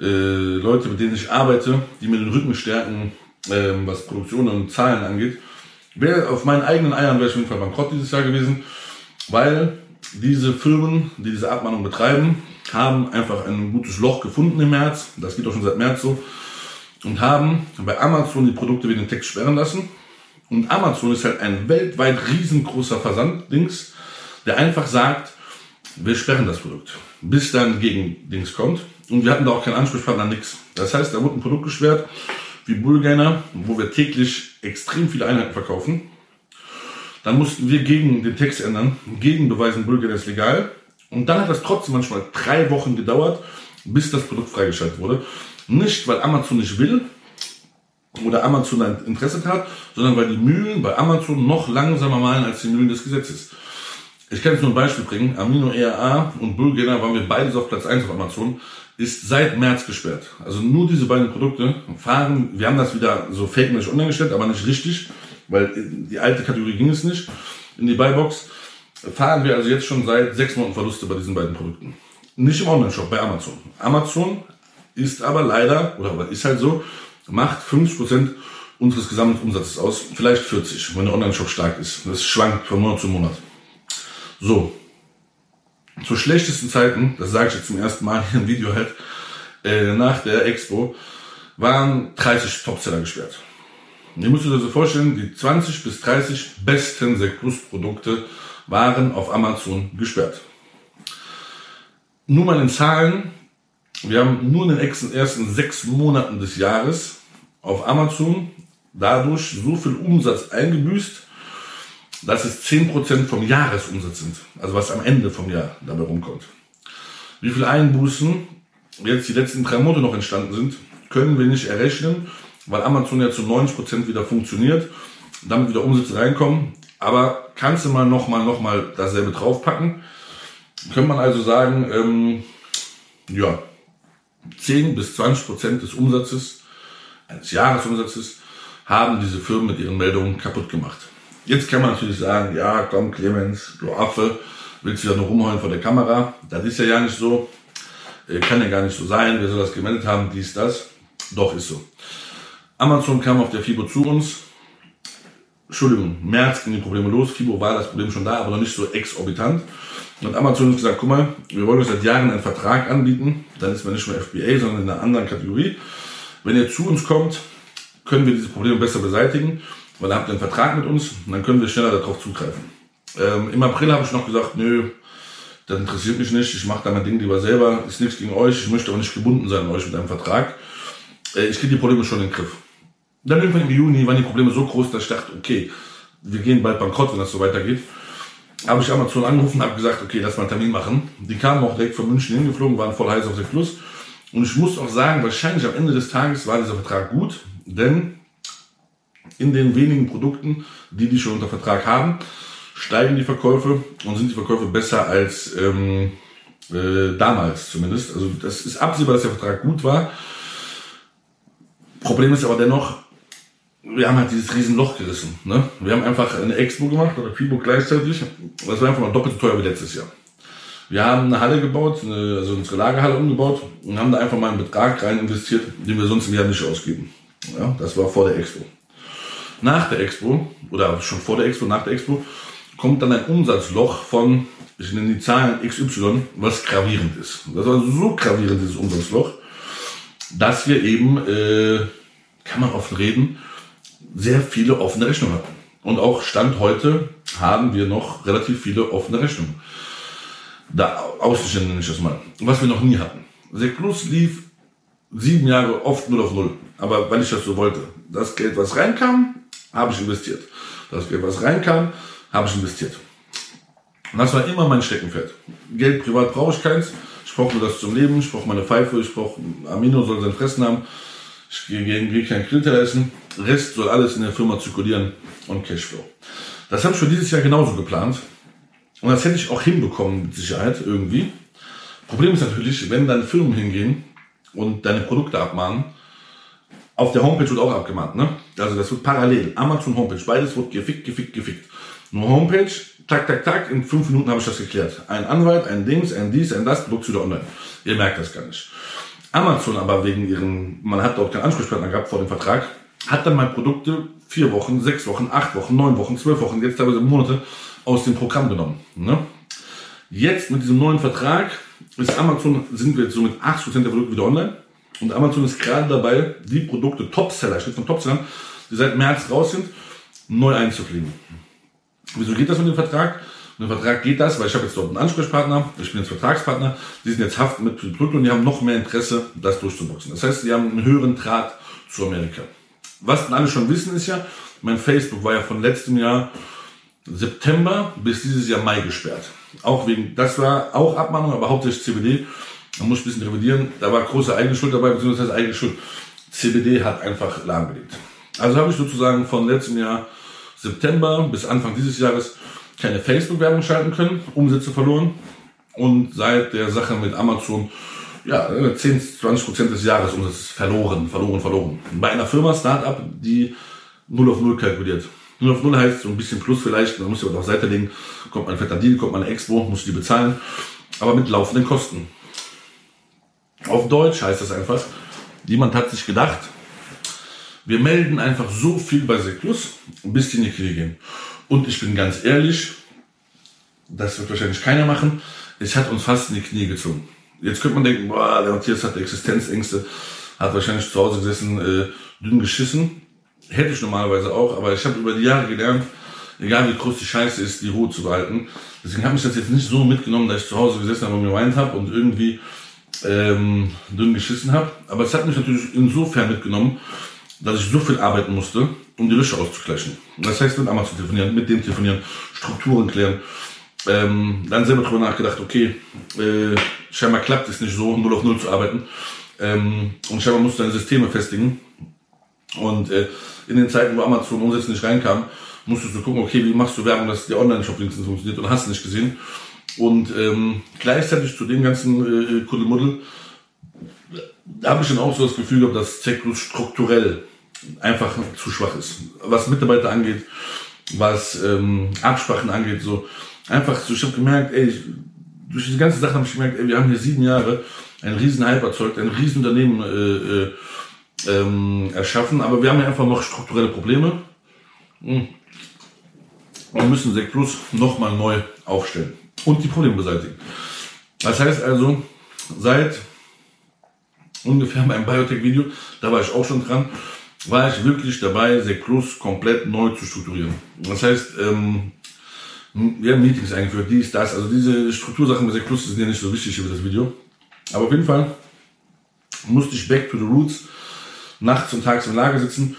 S1: äh, Leute, mit denen ich arbeite, die mir den Rücken stärken, ähm, was Produktion und Zahlen angeht. Wäre auf meinen eigenen Eiern wäre ich auf jeden Fall bankrott dieses Jahr gewesen, weil diese Firmen, die diese Abmahnung betreiben, haben einfach ein gutes Loch gefunden im März. Das geht auch schon seit März so. Und haben bei Amazon die Produkte wie den Text sperren lassen. Und Amazon ist halt ein weltweit riesengroßer Versanddings, der einfach sagt, wir sperren das Produkt, bis dann gegen Dings kommt. Und wir hatten da auch keinen Ansprechpartner, nix. Das heißt, da wurde ein Produkt gesperrt, wie Bullgainer, wo wir täglich extrem viele Einheiten verkaufen. Dann mussten wir gegen den Text ändern, gegen beweisen, Bulgar ist legal. Und dann hat das trotzdem manchmal drei Wochen gedauert, bis das Produkt freigeschaltet wurde. Nicht, weil Amazon nicht will oder Amazon ein Interesse hat, sondern weil die Mühlen bei Amazon noch langsamer malen als die Mühlen des Gesetzes. Ich kann jetzt nur ein Beispiel bringen. Amino ERA und Bulgana waren wir beides auf Platz 1 auf Amazon, ist seit März gesperrt. Also nur diese beiden Produkte fahren, wir haben das wieder so fake-mäßig online gestellt, aber nicht richtig weil die alte Kategorie ging es nicht, in die Buybox, fahren wir also jetzt schon seit sechs Monaten Verluste bei diesen beiden Produkten. Nicht im Online-Shop, bei Amazon. Amazon ist aber leider, oder ist halt so, macht 50% unseres gesamten Umsatzes aus, vielleicht 40, wenn der Online-Shop stark ist. Das schwankt von Monat zu Monat. So, zu schlechtesten Zeiten, das sage ich jetzt zum ersten Mal hier im Video halt, äh, nach der Expo, waren 30 Topseller gesperrt. Ihr müsst euch das so vorstellen, die 20 bis 30 besten Sekt Plus Produkte waren auf Amazon gesperrt. Nur mal in Zahlen, wir haben nur in den ersten sechs Monaten des Jahres auf Amazon dadurch so viel Umsatz eingebüßt, dass es 10% vom Jahresumsatz sind. Also was am Ende vom Jahr dabei rumkommt. Wie viele Einbußen jetzt die letzten drei Monate noch entstanden sind, können wir nicht errechnen, weil Amazon ja zu 90% wieder funktioniert, damit wieder Umsätze reinkommen. Aber kannst du mal nochmal noch mal dasselbe draufpacken? Könnte man also sagen, ähm, ja, 10 bis 20% des Umsatzes, eines Jahresumsatzes, haben diese Firmen mit ihren Meldungen kaputt gemacht. Jetzt kann man natürlich sagen, ja, komm Clemens, du Affe, willst du ja nur rumheulen vor der Kamera? Das ist ja ja nicht so. Äh, kann ja gar nicht so sein. Wer soll das gemeldet haben? Dies, das. Doch, ist so. Amazon kam auf der FIBO zu uns. Entschuldigung, März ging die Probleme los. FIBO war das Problem schon da, aber noch nicht so exorbitant. Und Amazon hat gesagt, guck mal, wir wollen euch seit Jahren einen Vertrag anbieten. Dann ist man nicht mehr FBA, sondern in einer anderen Kategorie. Wenn ihr zu uns kommt, können wir diese Probleme besser beseitigen, weil dann habt ihr einen Vertrag mit uns und dann können wir schneller darauf zugreifen. Ähm, Im April habe ich noch gesagt, nö, das interessiert mich nicht, ich mache da mein Ding lieber selber, ist nichts gegen euch, ich möchte aber nicht gebunden sein an euch mit einem Vertrag. Äh, ich kriege die Probleme schon in den Griff. Dann irgendwann im Juni waren die Probleme so groß, dass ich dachte, okay, wir gehen bald bankrott, wenn das so weitergeht. Habe ich Amazon angerufen, habe gesagt, okay, lass mal einen Termin machen. Die kamen auch direkt von München hingeflogen, waren voll heiß auf der Fluss. Und ich muss auch sagen, wahrscheinlich am Ende des Tages war dieser Vertrag gut, denn in den wenigen Produkten, die die schon unter Vertrag haben, steigen die Verkäufe und sind die Verkäufe besser als ähm, äh, damals zumindest. Also das ist absehbar, dass der Vertrag gut war. Problem ist aber dennoch, wir haben halt dieses Riesenloch gerissen. Ne? Wir haben einfach eine Expo gemacht oder FIBO gleichzeitig. Das war einfach mal doppelt so teuer wie letztes Jahr. Wir haben eine Halle gebaut, eine, also unsere Lagerhalle umgebaut und haben da einfach mal einen Betrag rein investiert, den wir sonst im Jahr nicht ausgeben. Ja, das war vor der Expo. Nach der Expo, oder schon vor der Expo, nach der Expo, kommt dann ein Umsatzloch von, ich nenne die Zahlen XY, was gravierend ist. Das war so gravierend, dieses Umsatzloch, dass wir eben, äh, kann man offen reden, sehr viele offene Rechnungen hatten. Und auch Stand heute haben wir noch relativ viele offene Rechnungen. Da Außenstände nenne ich das mal. Was wir noch nie hatten. Seklus lief sieben Jahre oft 0 auf 0. Aber weil ich das so wollte. Das Geld, was reinkam, habe ich investiert. Das Geld, was reinkam, habe ich investiert. Und das war immer mein Steckenpferd. Geld privat brauche ich keins. Ich brauche nur das zum Leben. Ich brauche meine Pfeife. Ich brauche, Amino soll sein Fressen haben. Ich gehe, gehe kein Grillteller essen. Rest soll alles in der Firma zirkulieren und Cashflow. Das habe ich für dieses Jahr genauso geplant. Und das hätte ich auch hinbekommen mit Sicherheit irgendwie. Problem ist natürlich, wenn dann Firmen hingehen und deine Produkte abmahnen, auf der Homepage wird auch abgemahnt, ne? Also das wird parallel. Amazon Homepage, beides wird gefickt, gefickt, gefickt. Nur Homepage, tak, tak, tak, in fünf Minuten habe ich das geklärt. Ein Anwalt, ein Dings, ein dies, ein das, Produkt wieder online. Ihr merkt das gar nicht. Amazon aber wegen ihren, man hat dort keinen Ansprechpartner gehabt vor dem Vertrag, hat dann mal Produkte vier Wochen, sechs Wochen, acht Wochen, neun Wochen, zwölf Wochen, jetzt teilweise Monate aus dem Programm genommen. Ne? Jetzt mit diesem neuen Vertrag ist Amazon, sind wir jetzt so mit 80% der Produkte wieder online. Und Amazon ist gerade dabei, die Produkte Topseller, ich von Topsellern, die seit März raus sind, neu einzufliegen. Wieso geht das mit dem Vertrag? Mit dem Vertrag geht das, weil ich habe jetzt dort einen Ansprechpartner, ich bin jetzt Vertragspartner, die sind jetzt haft mit Produkten und die haben noch mehr Interesse, das durchzuboxen. Das heißt, die haben einen höheren Draht zu Amerika. Was dann alle schon wissen ist ja, mein Facebook war ja von letztem Jahr September bis dieses Jahr Mai gesperrt. Auch wegen, das war auch Abmahnung, aber hauptsächlich CBD. Man muss ein bisschen revidieren. Da war große eigene Schuld dabei, beziehungsweise eigene Schuld. CBD hat einfach lahmgelegt. Also habe ich sozusagen von letztem Jahr September bis Anfang dieses Jahres keine Facebook-Werbung schalten können, Umsätze verloren. Und seit der Sache mit Amazon, ja, 10, 20 Prozent des Jahresumsatzes verloren, verloren, verloren. Bei einer Firma, Startup, die 0 auf 0 kalkuliert. 0 auf 0 heißt so ein bisschen Plus vielleicht, man muss ja auch auf Seite legen, kommt man fetter Deal, kommt man eine Expo, muss die bezahlen, aber mit laufenden Kosten. Auf Deutsch heißt das einfach, jemand hat sich gedacht, wir melden einfach so viel bei Seklus, bis die in die Knie gehen. Und ich bin ganz ehrlich, das wird wahrscheinlich keiner machen. es hat uns fast in die Knie gezogen. Jetzt könnte man denken, boah, der Matthias hat Existenzängste, hat wahrscheinlich zu Hause gesessen, äh, dünn geschissen. Hätte ich normalerweise auch, aber ich habe über die Jahre gelernt, egal wie groß die Scheiße ist, die Ruhe zu behalten. Deswegen habe ich das jetzt nicht so mitgenommen, dass ich zu Hause gesessen habe und geweint habe und irgendwie ähm, dünn geschissen habe. Aber es hat mich natürlich insofern mitgenommen, dass ich so viel arbeiten musste, um die Löcher auszugleichen. Das heißt, mit Amazon telefonieren, mit dem telefonieren, Strukturen klären. Ähm, dann selber drüber nachgedacht, okay, äh, scheinbar klappt es nicht so, null auf null zu arbeiten. Ähm, und scheinbar musst du deine Systeme festigen. Und äh, in den Zeiten, wo Amazon Umsätze nicht reinkam, musstest du gucken, okay, wie machst du Werbung, dass der Online-Shop wenigstens funktioniert und hast nicht gesehen. Und ähm, gleichzeitig zu dem ganzen äh, Kuddelmuddel habe ich dann auch so das Gefühl gehabt, dass Zecklus strukturell einfach zu schwach ist. Was Mitarbeiter angeht, was ähm, Absprachen angeht, so einfach so, ich habe gemerkt, ey, ich, durch diese ganze Sache habe ich gemerkt, ey, wir haben hier sieben Jahre ein riesen Hype erzeugt, ein riesen Unternehmen äh, äh, ähm, erschaffen, aber wir haben ja einfach noch strukturelle Probleme. Hm. Wir müssen Sekt Plus nochmal neu aufstellen und die Probleme beseitigen. Das heißt also, seit ungefähr beim Biotech-Video, da war ich auch schon dran, war ich wirklich dabei, Sekt Plus komplett neu zu strukturieren. Das heißt, ähm, wir haben Meetings eingeführt, dies, das, also diese Struktursachen bei Sekt Plus sind ja nicht so wichtig für das Video. Aber auf jeden Fall musste ich back to the roots, nachts und tags im Lager sitzen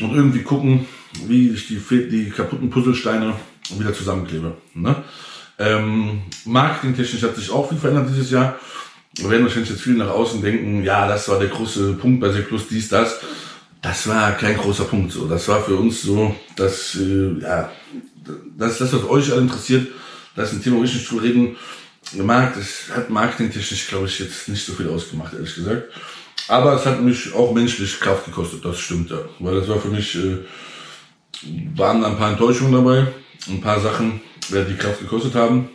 S1: und irgendwie gucken, wie ich die, die kaputten Puzzlesteine wieder zusammenklebe. Ne? Ähm, marketingtechnisch hat sich auch viel verändert dieses Jahr. Wir werden wahrscheinlich jetzt viele nach außen denken, ja, das war der große Punkt bei Plus, dies, das. Das war kein großer Punkt so. Das war für uns so, dass, äh, ja, das, das, was euch alle interessiert, das ist ein Thema, wo ich nicht drüber reden mag. Das hat marketingtechnisch, glaube ich, jetzt nicht so viel ausgemacht, ehrlich gesagt. Aber es hat mich auch menschlich Kraft gekostet, das stimmt ja. Weil das war für mich, äh, waren da ein paar Enttäuschungen dabei, ein paar Sachen, die Kraft gekostet haben.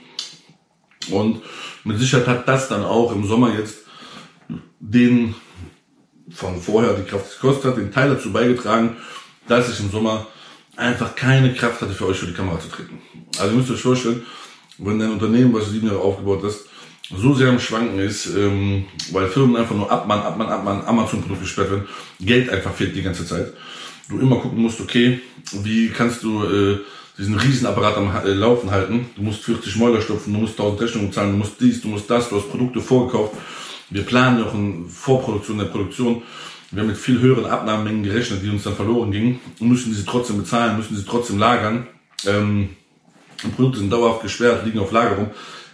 S1: Und mit Sicherheit hat das dann auch im Sommer jetzt den von vorher die Kraft gekostet hat, den Teil dazu beigetragen, dass ich im Sommer einfach keine Kraft hatte für euch für die Kamera zu treten. Also ihr müsst euch vorstellen, wenn dein Unternehmen, was du sieben Jahre aufgebaut hast, so sehr am Schwanken ist, ähm, weil Firmen einfach nur Abmann, Abmann, Abmann, Amazon-Produkte gesperrt werden, Geld einfach fehlt die ganze Zeit. Du immer gucken musst, okay, wie kannst du äh, diesen Riesenapparat am äh, Laufen halten. Du musst 40 Mäuler stopfen, du musst 1000 Rechnungen zahlen, du musst dies, du musst das, du hast Produkte vorgekauft. Wir planen auch eine Vorproduktion der Produktion. Wir haben mit viel höheren Abnahmemengen gerechnet, die uns dann verloren gingen und müssen diese trotzdem bezahlen, müssen sie trotzdem lagern. Ähm, Produkte sind dauerhaft gesperrt, liegen auf Lagerung,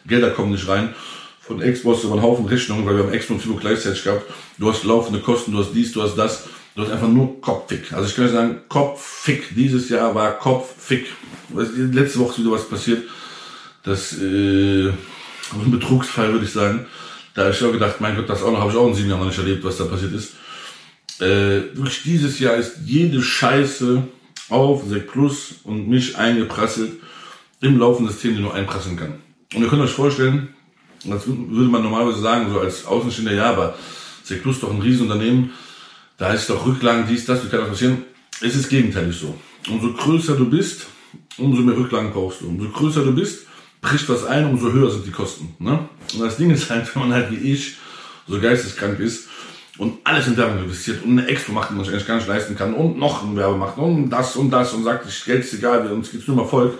S1: Gelder kommen nicht rein. Von Exports über einen Haufen Rechnungen, weil wir haben Expo und Fibo gleichzeitig gehabt. Du hast laufende Kosten, du hast dies, du hast das. Du hast einfach nur Kopffick. Also ich kann sagen, Kopffick. Dieses Jahr war Kopffick. Letzte Woche ist wieder was passiert. Das äh, ein Betrugsfall, würde ich sagen. Da habe ich auch gedacht, mein Gott, das auch noch, habe ich auch in sieben Jahren noch nicht erlebt, was da passiert ist. Äh, wirklich dieses Jahr ist jede Scheiße auf Sek Plus und mich eingeprasselt im laufenden System, die nur einprasseln kann. Und ihr könnt euch vorstellen, das würde man normalerweise sagen, so als Außenstehender, ja, aber Sek Plus ist doch ein Riesenunternehmen, da ist doch Rücklagen, dies, das, wie kann das passieren? Es ist gegenteilig so. Umso größer du bist, umso mehr Rücklagen brauchst du. Umso größer du bist, bricht was ein, umso höher sind die Kosten. Ne? Und das Ding ist halt, wenn man halt wie ich so geisteskrank ist und alles in Werbung investiert und eine Expo macht, die man sich eigentlich gar nicht leisten kann und noch ein Werbe macht und das und das und sagt, ich Geld ist egal, uns geht's nur um Erfolg,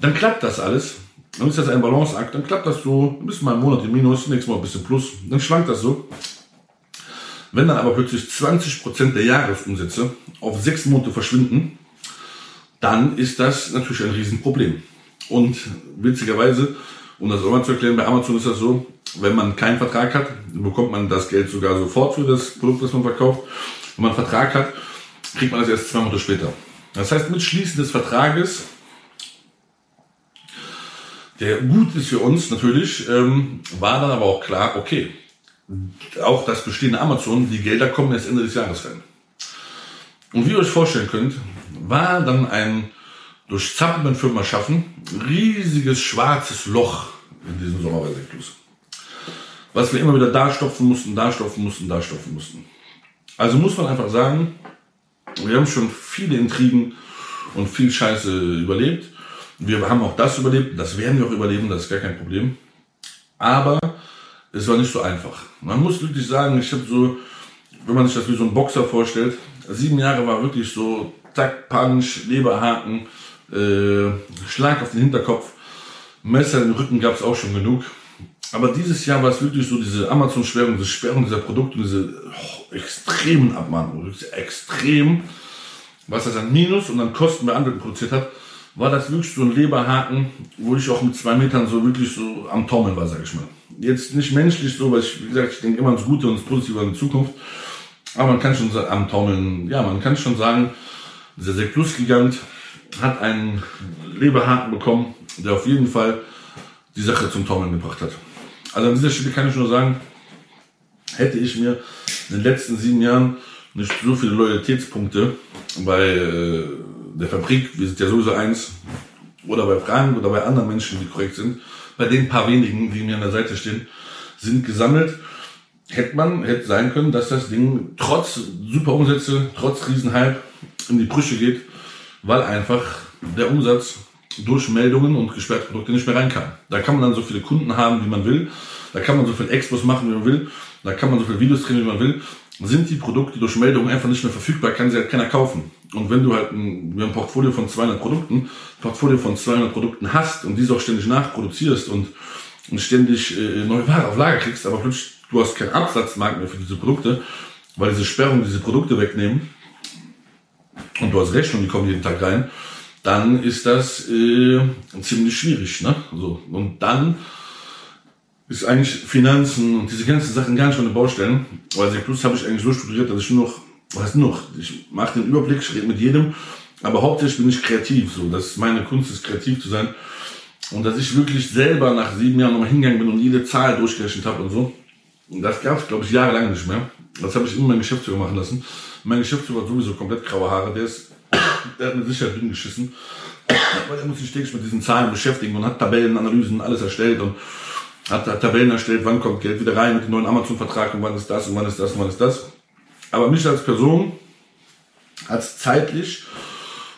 S1: dann klappt das alles. Dann ist das ein Balanceakt, dann klappt das so, ein bisschen mal im Monat im Minus, nächstes Mal ein bisschen Plus, dann schwankt das so. Wenn dann aber plötzlich 20% der Jahresumsätze auf sechs Monate verschwinden, dann ist das natürlich ein Riesenproblem. Und witzigerweise, um das auch mal zu erklären, bei Amazon ist das so, wenn man keinen Vertrag hat, bekommt man das Geld sogar sofort für das Produkt, das man verkauft. Wenn man einen Vertrag hat, kriegt man das erst zwei Monate später. Das heißt, mit Schließen des Vertrages, der gut ist für uns natürlich, ähm, war dann aber auch klar, okay, auch das bestehende Amazon, die Gelder kommen erst Ende des Jahres rein. Und wie ihr euch vorstellen könnt, war dann ein durch Zappeln Firma schaffen riesiges schwarzes Loch in diesem Sommerweiseklus. Was wir immer wieder da stopfen mussten, da stopfen mussten, da stopfen mussten. Also muss man einfach sagen, wir haben schon viele Intrigen und viel Scheiße überlebt. Wir haben auch das überlebt, das werden wir auch überleben, das ist gar kein Problem. Aber es war nicht so einfach. Man muss wirklich sagen, ich habe so, wenn man sich das wie so ein Boxer vorstellt, sieben Jahre war wirklich so, Tack, Punch, Leberhaken, äh, Schlag auf den Hinterkopf, Messer den Rücken gab es auch schon genug. Aber dieses Jahr war es wirklich so, diese Amazon-Sperrung, diese Sperrung dieser Produkte, diese oh, extremen Abmahnungen, extrem, was das an Minus und an Kosten bei anderen produziert hat, war das wirklich so ein Leberhaken, wo ich auch mit zwei Metern so wirklich so am Taumeln war, sag ich mal. Jetzt nicht menschlich so, weil ich, wie gesagt, ich denke immer ans Gute und das Positive an die Zukunft. Aber man kann schon sagen, am Taumeln, ja, man kann schon sagen, dieser Sekt Plus Gigant hat einen Leberhaken bekommen, der auf jeden Fall die Sache zum Taumeln gebracht hat. Also an dieser Stelle kann ich nur sagen, hätte ich mir in den letzten sieben Jahren nicht so viele Loyalitätspunkte bei äh, der Fabrik, wir sind ja sowieso eins, oder bei Frank oder bei anderen Menschen, die korrekt sind, bei den paar wenigen, die mir an der Seite stehen, sind gesammelt, hätte man, hätte sein können, dass das Ding trotz super Umsätze, trotz Riesenhype in die Brüche geht, weil einfach der Umsatz durch Meldungen und gesperrte Produkte nicht mehr reinkam. Da kann man dann so viele Kunden haben, wie man will. Da kann man so viel Expos machen, wie man will. Da kann man so viele Videos drehen, wie man will. Sind die Produkte durch Meldungen einfach nicht mehr verfügbar, kann sie halt keiner kaufen. Und wenn du halt ein, ein Portfolio von 200 Produkten, Portfolio von 200 Produkten hast und diese auch ständig nachproduzierst und, und ständig äh, neue Ware auf Lager kriegst, aber plötzlich du hast keinen Absatzmarkt mehr für diese Produkte, weil diese Sperrung diese Produkte wegnehmen und du hast Rechnungen, die kommen jeden Tag rein, dann ist das äh, ziemlich schwierig. Ne? So. Und dann ist eigentlich Finanzen und diese ganzen Sachen gar nicht meine Baustellen. Weil sehr Plus habe ich eigentlich so studiert, dass ich nur noch, was noch, ich mache den Überblick, ich rede mit jedem, aber hauptsächlich bin ich kreativ. So, dass meine Kunst ist, kreativ zu sein. Und dass ich wirklich selber nach sieben Jahren nochmal hingegangen bin und jede Zahl durchgerechnet habe und so. Und das gab es, glaube ich, jahrelang nicht mehr. Das habe ich immer meinen Geschäftsführer machen lassen. Mein Geschäftsführer hat sowieso komplett graue Haare. Der ist der hat mit Sicherheit dünn geschissen. Weil er muss sich ständig mit diesen Zahlen beschäftigen und hat Tabellen, Analysen, alles erstellt und hat, hat Tabellen erstellt, wann kommt Geld wieder rein mit dem neuen Amazon-Vertrag und wann ist das und wann ist das und wann ist das. Aber mich als Person als zeitlich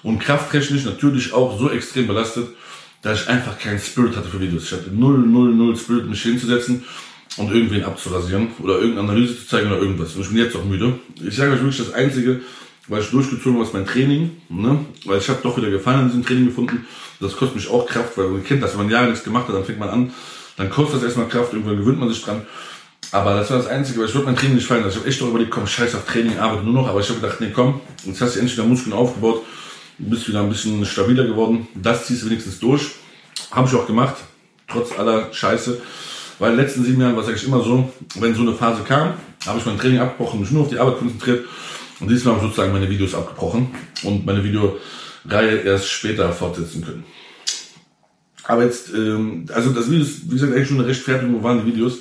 S1: und krafttechnisch natürlich auch so extrem belastet, dass ich einfach keinen Spirit hatte für Videos. Ich hatte null, null, null Spirit, mich hinzusetzen und irgendwen abzurasieren oder irgendeine Analyse zu zeigen oder irgendwas. Und ich bin jetzt auch müde. Ich sage euch wirklich, das Einzige, weil ich durchgezogen habe, ist mein Training, ne? weil ich habe doch wieder Gefallen an diesem Training gefunden. Das kostet mich auch Kraft, weil man kennt das, wenn man Jahre nichts gemacht hat, dann fängt man an, dann kostet das erstmal Kraft, irgendwann gewöhnt man sich dran. Aber das war das Einzige, weil ich würde mein Training nicht fallen. Ich habe echt noch überlegt, komm, scheiß auf Training, arbeite nur noch. Aber ich habe gedacht, nee, komm, jetzt hast du endlich wieder Muskeln aufgebaut, bist wieder ein bisschen stabiler geworden. Das ziehst du wenigstens durch. Habe ich auch gemacht, trotz aller Scheiße. Weil in den letzten sieben Jahren war es eigentlich immer so, wenn so eine Phase kam, habe ich mein Training abgebrochen, mich nur auf die Arbeit konzentriert und diesmal habe ich sozusagen meine Videos abgebrochen und meine Videoreihe erst später fortsetzen können. Aber jetzt, ähm, also das Video ist, wie gesagt, eigentlich schon eine Rechtfertigung, wo waren die Videos.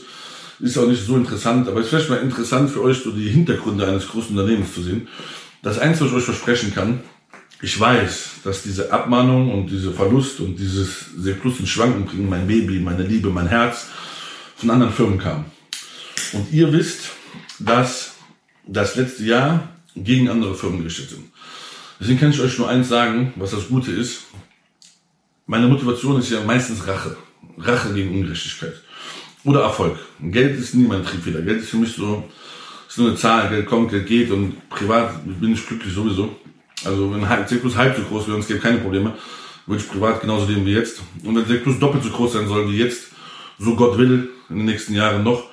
S1: Ist auch nicht so interessant, aber es ist vielleicht mal interessant für euch, so die Hintergründe eines großen Unternehmens zu sehen. Das Einzige, was ich euch versprechen kann, ich weiß, dass diese Abmahnung und diese Verlust und dieses sehr plus in Schwanken bringen, mein Baby, meine Liebe, mein Herz, von anderen Firmen kam. Und ihr wisst, dass das letzte Jahr gegen andere Firmen gerichtet sind. Deswegen kann ich euch nur eins sagen, was das Gute ist. Meine Motivation ist ja meistens Rache. Rache gegen Ungerechtigkeit. Oder Erfolg. Geld ist nie mein Triebfeder. Geld ist für mich so, ist nur eine Zahl. Geld kommt, Geld geht und privat bin ich glücklich sowieso. Also wenn Zirkus halb so groß wäre und es gibt keine Probleme, würde ich privat genauso leben wie jetzt. Und wenn Zirkus doppelt so groß sein soll wie jetzt, so Gott will, in den nächsten Jahren noch,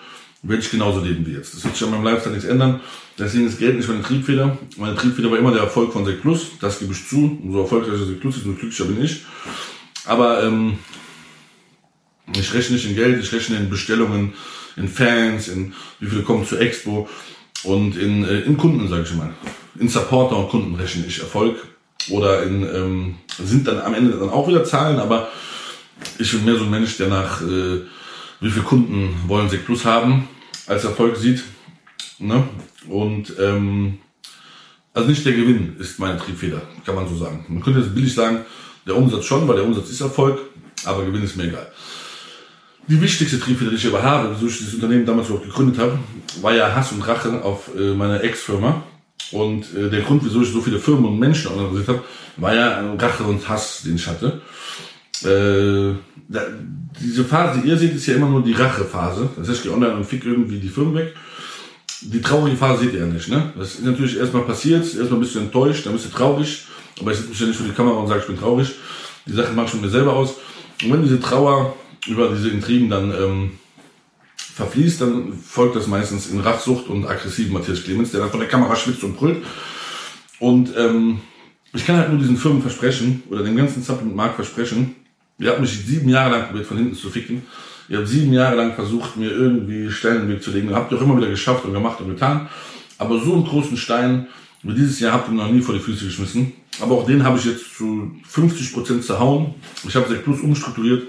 S1: werde ich genauso leben wie jetzt. Das wird sich an meinem Lifestyle nichts ändern. Deswegen ist Geld nicht meine Triebfeder. Meine Triebfeder war immer der Erfolg von Sekt Plus. Das gebe ich zu. Umso erfolgreicher Sekt Plus ist, umso glücklicher bin ich. Aber ähm, ich rechne nicht in Geld, ich rechne in Bestellungen, in Fans, in wie viele kommen zur Expo und in, äh, in Kunden, sage ich mal. In Supporter und Kunden rechne ich Erfolg. Oder in ähm, sind dann am Ende dann auch wieder Zahlen, aber ich bin mehr so ein Mensch, der nach äh, wie viele Kunden wollen Sekt Plus haben als Erfolg sieht. Ne? Und ähm, also nicht der Gewinn ist meine Triebfeder, kann man so sagen. Man könnte jetzt billig sagen, der Umsatz schon, weil der Umsatz ist Erfolg, aber Gewinn ist mir egal. Die wichtigste Triebfeder, die ich aber habe, wieso ich dieses Unternehmen damals überhaupt gegründet habe, war ja Hass und Rache auf äh, meine Ex-Firma. Und äh, der Grund, wieso ich so viele Firmen und Menschen organisiert habe, war ja Rache und Hass, den ich hatte. Äh, da, diese Phase, die ihr seht, ist ja immer nur die Rachephase. Das heißt, ich gehe online und fick irgendwie die Firmen weg. Die traurige Phase seht ihr ja nicht, ne? Das ist natürlich erstmal passiert, erstmal bist du enttäuscht, dann bist du traurig, aber ich sitze mich ja nicht vor die Kamera und sage, ich bin traurig. Die Sache mache ich schon mir selber aus. Und wenn diese Trauer über diese Intrigen dann ähm, verfließt, dann folgt das meistens in Rachsucht und aggressiven Matthias Clemens, der dann von der Kamera schwitzt und brüllt. Und ähm, ich kann halt nur diesen Firmen versprechen, oder dem ganzen Supplement-Markt versprechen, ihr habt mich sieben Jahre lang probiert, von hinten zu ficken. Ihr habt sieben Jahre lang versucht, mir irgendwie in den Weg zu legen. Habt ihr auch immer wieder geschafft und gemacht und getan. Aber so einen großen Stein wie dieses Jahr habt ihr noch nie vor die Füße geschmissen. Aber auch den habe ich jetzt zu 50 Prozent zerhauen. Ich habe Sek Plus umstrukturiert.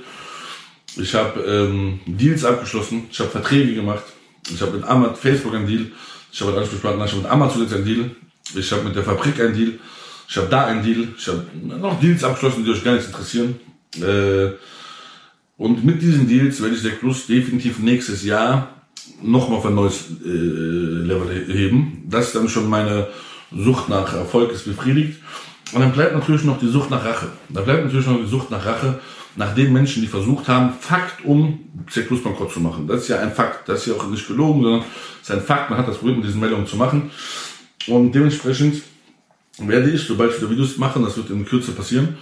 S1: Ich habe ähm, Deals abgeschlossen. Ich habe Verträge gemacht. Ich habe mit Amazon, Facebook einen Deal. Ich habe mit Ansprechpartner, ich habe mit Amazon jetzt einen Deal. Ich habe mit der Fabrik einen Deal. Ich habe da einen Deal. Ich habe noch Deals abgeschlossen, die euch gar nicht interessieren. Äh, und mit diesen Deals werde ich Sek Plus definitiv nächstes Jahr nochmal auf ein neues äh, Level heben. Das dann schon meine Sucht nach Erfolg ist befriedigt. Und dann bleibt natürlich noch die Sucht nach Rache. Da bleibt natürlich noch die Sucht nach Rache nach den Menschen, die versucht haben, Fakt um C Plus bankrott zu machen. Das ist ja ein Fakt. Das ist ja auch nicht gelogen, sondern es ist ein Fakt. Man hat das probiert, mit diesen Meldungen zu machen. Und dementsprechend werde ich, sobald ich wieder Videos mache, das wird in Kürze passieren,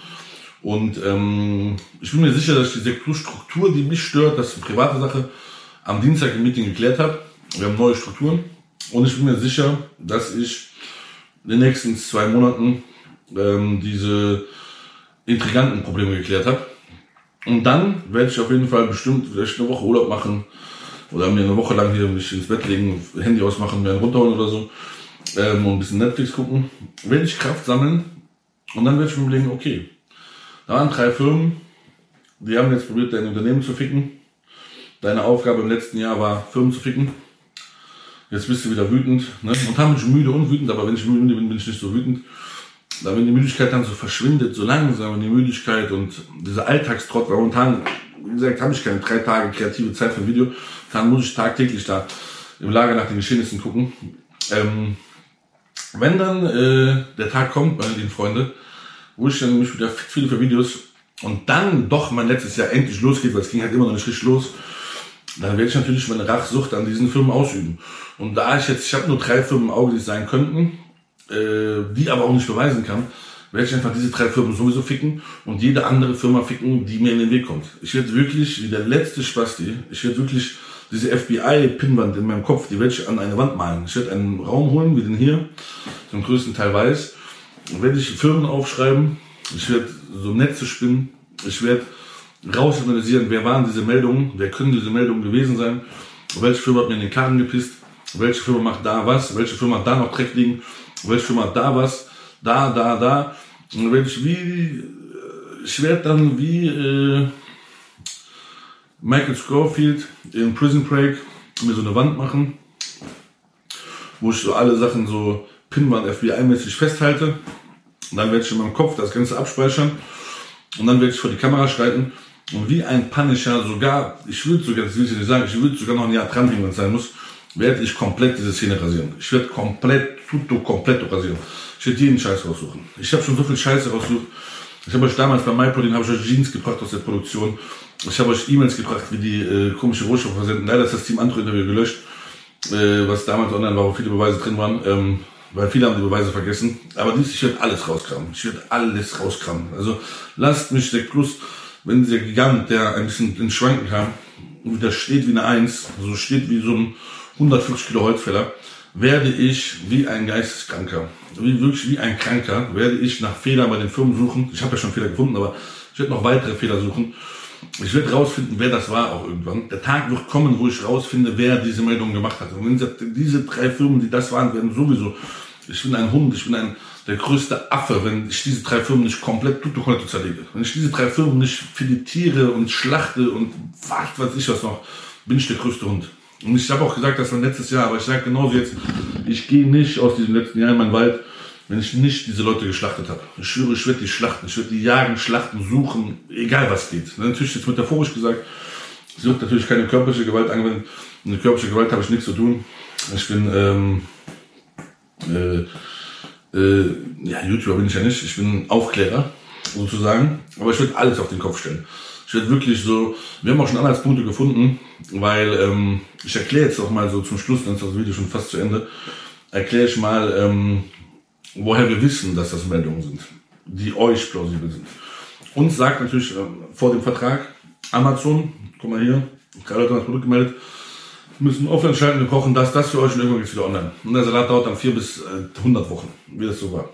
S1: und ähm, ich bin mir sicher, dass ich die Sektorstruktur, die mich stört, das ist eine private Sache, am Dienstag im Meeting geklärt habe. Wir haben neue Strukturen. Und ich bin mir sicher, dass ich in den nächsten zwei Monaten ähm, diese intriganten Probleme geklärt habe. Und dann werde ich auf jeden Fall bestimmt vielleicht eine Woche Urlaub machen oder mir eine Woche lang hier mich ins Bett legen, Handy ausmachen, mir einen runterholen oder so ähm, und ein bisschen Netflix gucken. Werde ich Kraft sammeln und dann werde ich mir überlegen, okay, da waren drei Firmen, die haben jetzt probiert, dein Unternehmen zu ficken. Deine Aufgabe im letzten Jahr war, Firmen zu ficken. Jetzt bist du wieder wütend. Ne? Und dann bin ich müde und wütend, aber wenn ich müde bin, bin ich nicht so wütend. Da wenn die Müdigkeit dann so verschwindet, so langsam, wenn die Müdigkeit und dieser Alltagstrott, weil momentan, wie gesagt, habe ich keine drei Tage kreative Zeit für ein Video, dann muss ich tagtäglich da im Lager nach den Geschehnissen gucken. Ähm, wenn dann äh, der Tag kommt, meine lieben Freunde, wo ich dann mich wieder viele für Videos und dann doch mein letztes Jahr endlich losgeht, weil es ging halt immer noch nicht richtig los, dann werde ich natürlich meine Rachsucht an diesen Firmen ausüben. Und da ich jetzt, ich habe nur drei Firmen im Auge, die es sein könnten, äh, die aber auch nicht beweisen kann, werde ich einfach diese drei Firmen sowieso ficken und jede andere Firma ficken, die mir in den Weg kommt. Ich werde wirklich, wie der letzte Spasti, ich werde wirklich diese FBI-Pinnwand in meinem Kopf, die werde ich an eine Wand malen. Ich werde einen Raum holen, wie den hier, zum größten Teil weiß, werde ich Firmen aufschreiben, ich werde so Netze spinnen, ich werde rausanalysieren, wer waren diese Meldungen, wer können diese Meldungen gewesen sein, welche Firma hat mir in den Karren gepisst, welche Firma macht da was, welche Firma hat da noch Dreck liegen, welche Firma hat da was, da, da, da. Und werde ich wie, ich werde dann wie äh, Michael Scofield in Prison Break mir so eine Wand machen, wo ich so alle Sachen so Pinwand FBI-mäßig festhalte. Und dann werde ich in meinem Kopf das Ganze abspeichern und dann werde ich vor die Kamera schreiten und wie ein Punisher sogar, ich würde sogar, das will ich nicht sagen, ich würde sogar noch ein Jahr dran wenn es sein muss, werde ich komplett diese Szene rasieren. Ich werde komplett, tutto komplett rasieren. Ich werde jeden Scheiß raussuchen. Ich habe schon so viel Scheiße rausgesucht. Ich habe euch damals bei MyProtein habe ich euch Jeans gebracht aus der Produktion. Ich habe euch E-Mails gebracht, wie die äh, komische Rohstoffe versenden. Leider ist das Team Android Interview gelöscht, äh, was damals online war, wo viele Beweise drin waren. Ähm, weil viele haben die Beweise vergessen. Aber dies, ich werde alles rauskramen. Ich werde alles rauskramen. Also lasst mich der Plus wenn der Gigant, der ein bisschen ins Schwanken kam, wieder steht wie eine Eins, so steht wie so ein 150 Kilo Holzfäller, werde ich wie ein Geisteskranker, wie wirklich wie ein Kranker, werde ich nach Fehlern bei den Firmen suchen. Ich habe ja schon Fehler gefunden, aber ich werde noch weitere Fehler suchen. Ich werde rausfinden, wer das war auch irgendwann. Der Tag wird kommen, wo ich rausfinde, wer diese Meldung gemacht hat. Und wenn diese drei Firmen, die das waren, werden sowieso. Ich bin ein Hund, ich bin ein der größte Affe, wenn ich diese drei Firmen nicht komplett tutto heute zerlege. Wenn ich diese drei Firmen nicht filetiere und schlachte und was weiß ich was noch, bin ich der größte Hund. Und ich habe auch gesagt, das war letztes Jahr, aber ich sage genauso jetzt, ich gehe nicht aus diesem letzten Jahr in meinen Wald, wenn ich nicht diese Leute geschlachtet habe. Ich schwöre, ich werde die schlachten, ich werde die jagen, schlachten, suchen, egal was geht. Natürlich jetzt metaphorisch gesagt, es wird natürlich keine körperliche Gewalt angewendet. Mit körperliche Gewalt habe ich nichts zu tun. Ich bin ähm, äh, äh, ja, YouTuber bin ich ja nicht, ich bin Aufklärer. sozusagen. Aber ich würde alles auf den Kopf stellen. Ich werde wirklich so, wir haben auch schon Anhaltspunkte gefunden, weil ähm, ich erkläre jetzt auch mal so zum Schluss, dann ist das Video schon fast zu Ende, erkläre ich mal, ähm, woher wir wissen, dass das Meldungen sind, die euch plausibel sind. Uns sagt natürlich äh, vor dem Vertrag Amazon, guck mal hier, drei Leute haben das Produkt gemeldet, müssen offline schalten, wir kochen das, das für euch und irgendwann geht's wieder online. Und der Salat dauert dann vier bis äh, 100 Wochen, wie das so war.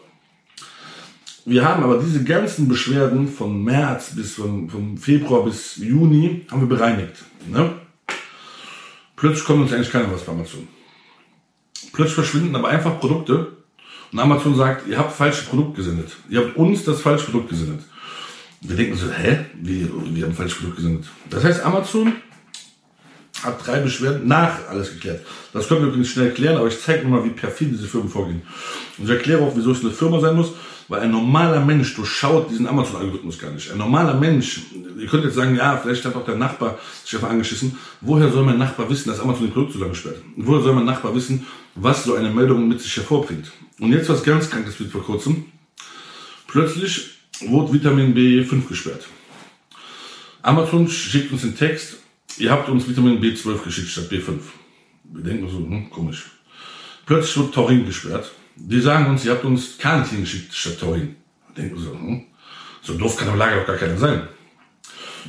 S1: Wir haben aber diese ganzen Beschwerden von März bis von, von Februar bis Juni haben wir bereinigt. Ne? Plötzlich kommt uns eigentlich keiner was bei Amazon. Plötzlich verschwinden aber einfach Produkte und Amazon sagt, ihr habt falsche Produkt gesendet. Ihr habt uns das falsche Produkt gesendet. Wir denken so, hä? Wie, wir haben falsches Produkt gesendet. Das heißt, Amazon hat drei Beschwerden nach alles geklärt. Das können wir übrigens schnell klären, aber ich zeige nur mal, wie perfide diese Firmen vorgehen. Und ich erkläre auch, wieso es eine Firma sein muss, weil ein normaler Mensch durchschaut diesen Amazon-Algorithmus gar nicht. Ein normaler Mensch, ihr könnt jetzt sagen, ja, vielleicht hat auch der Nachbar sich einfach angeschissen. Woher soll mein Nachbar wissen, dass Amazon die Produkte so lange sperrt? Woher soll mein Nachbar wissen, was so eine Meldung mit sich hervorbringt? Und jetzt was ganz Krankes wird vor kurzem. Plötzlich wurde Vitamin B5 gesperrt. Amazon schickt uns den Text, ihr habt uns Vitamin B12 geschickt statt B5. Wir denken so, hm, komisch. Plötzlich wird Taurin gesperrt. Die sagen uns, ihr habt uns Carnitin geschickt statt Taurin. Wir denken so, hm, so doof kann im Lager doch gar keiner sein.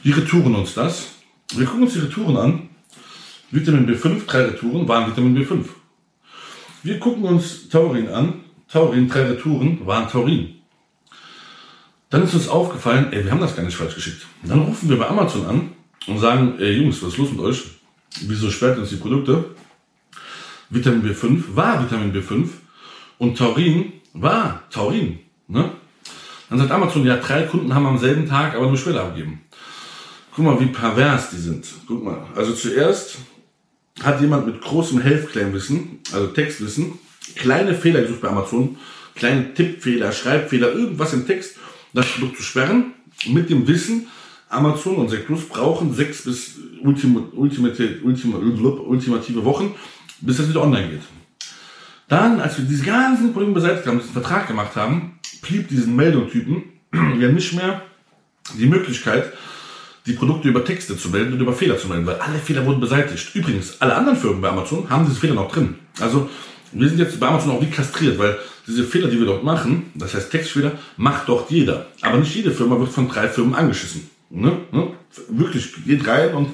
S1: Die retouren uns das. Wir gucken uns die Retouren an. Vitamin B5, drei Retouren, waren Vitamin B5. Wir gucken uns Taurin an. Taurin, drei Retouren, waren Taurin. Dann ist uns aufgefallen, ey, wir haben das gar nicht falsch geschickt. Dann rufen wir bei Amazon an und sagen, ey Jungs, was ist los mit euch? Wieso sperrt uns die Produkte? Vitamin B5 war Vitamin B5 und Taurin war Taurin. Ne? Dann sagt Amazon, ja, drei Kunden haben am selben Tag aber eine Schwelle abgegeben. Guck mal, wie pervers die sind. Guck mal. Also zuerst hat jemand mit großem Health-Claim-Wissen, also Textwissen, kleine Fehler gesucht bei Amazon, kleine Tippfehler, Schreibfehler, irgendwas im Text, das Produkt zu sperren, mit dem Wissen, Amazon und Plus brauchen sechs bis ultimative, ultimative Wochen, bis das wieder online geht. Dann, als wir diese ganzen Probleme beseitigt haben, diesen Vertrag gemacht haben, blieb diesen Meldungstypen ja nicht mehr die Möglichkeit, die Produkte über Texte zu melden und über Fehler zu melden, weil alle Fehler wurden beseitigt. Übrigens, alle anderen Firmen bei Amazon haben diese Fehler noch drin. Also, wir sind jetzt bei Amazon auch wie kastriert, weil diese Fehler, die wir dort machen, das heißt Textfehler, macht dort jeder. Aber nicht jede Firma wird von drei Firmen angeschissen. Ne? Ne? Wirklich, geht rein und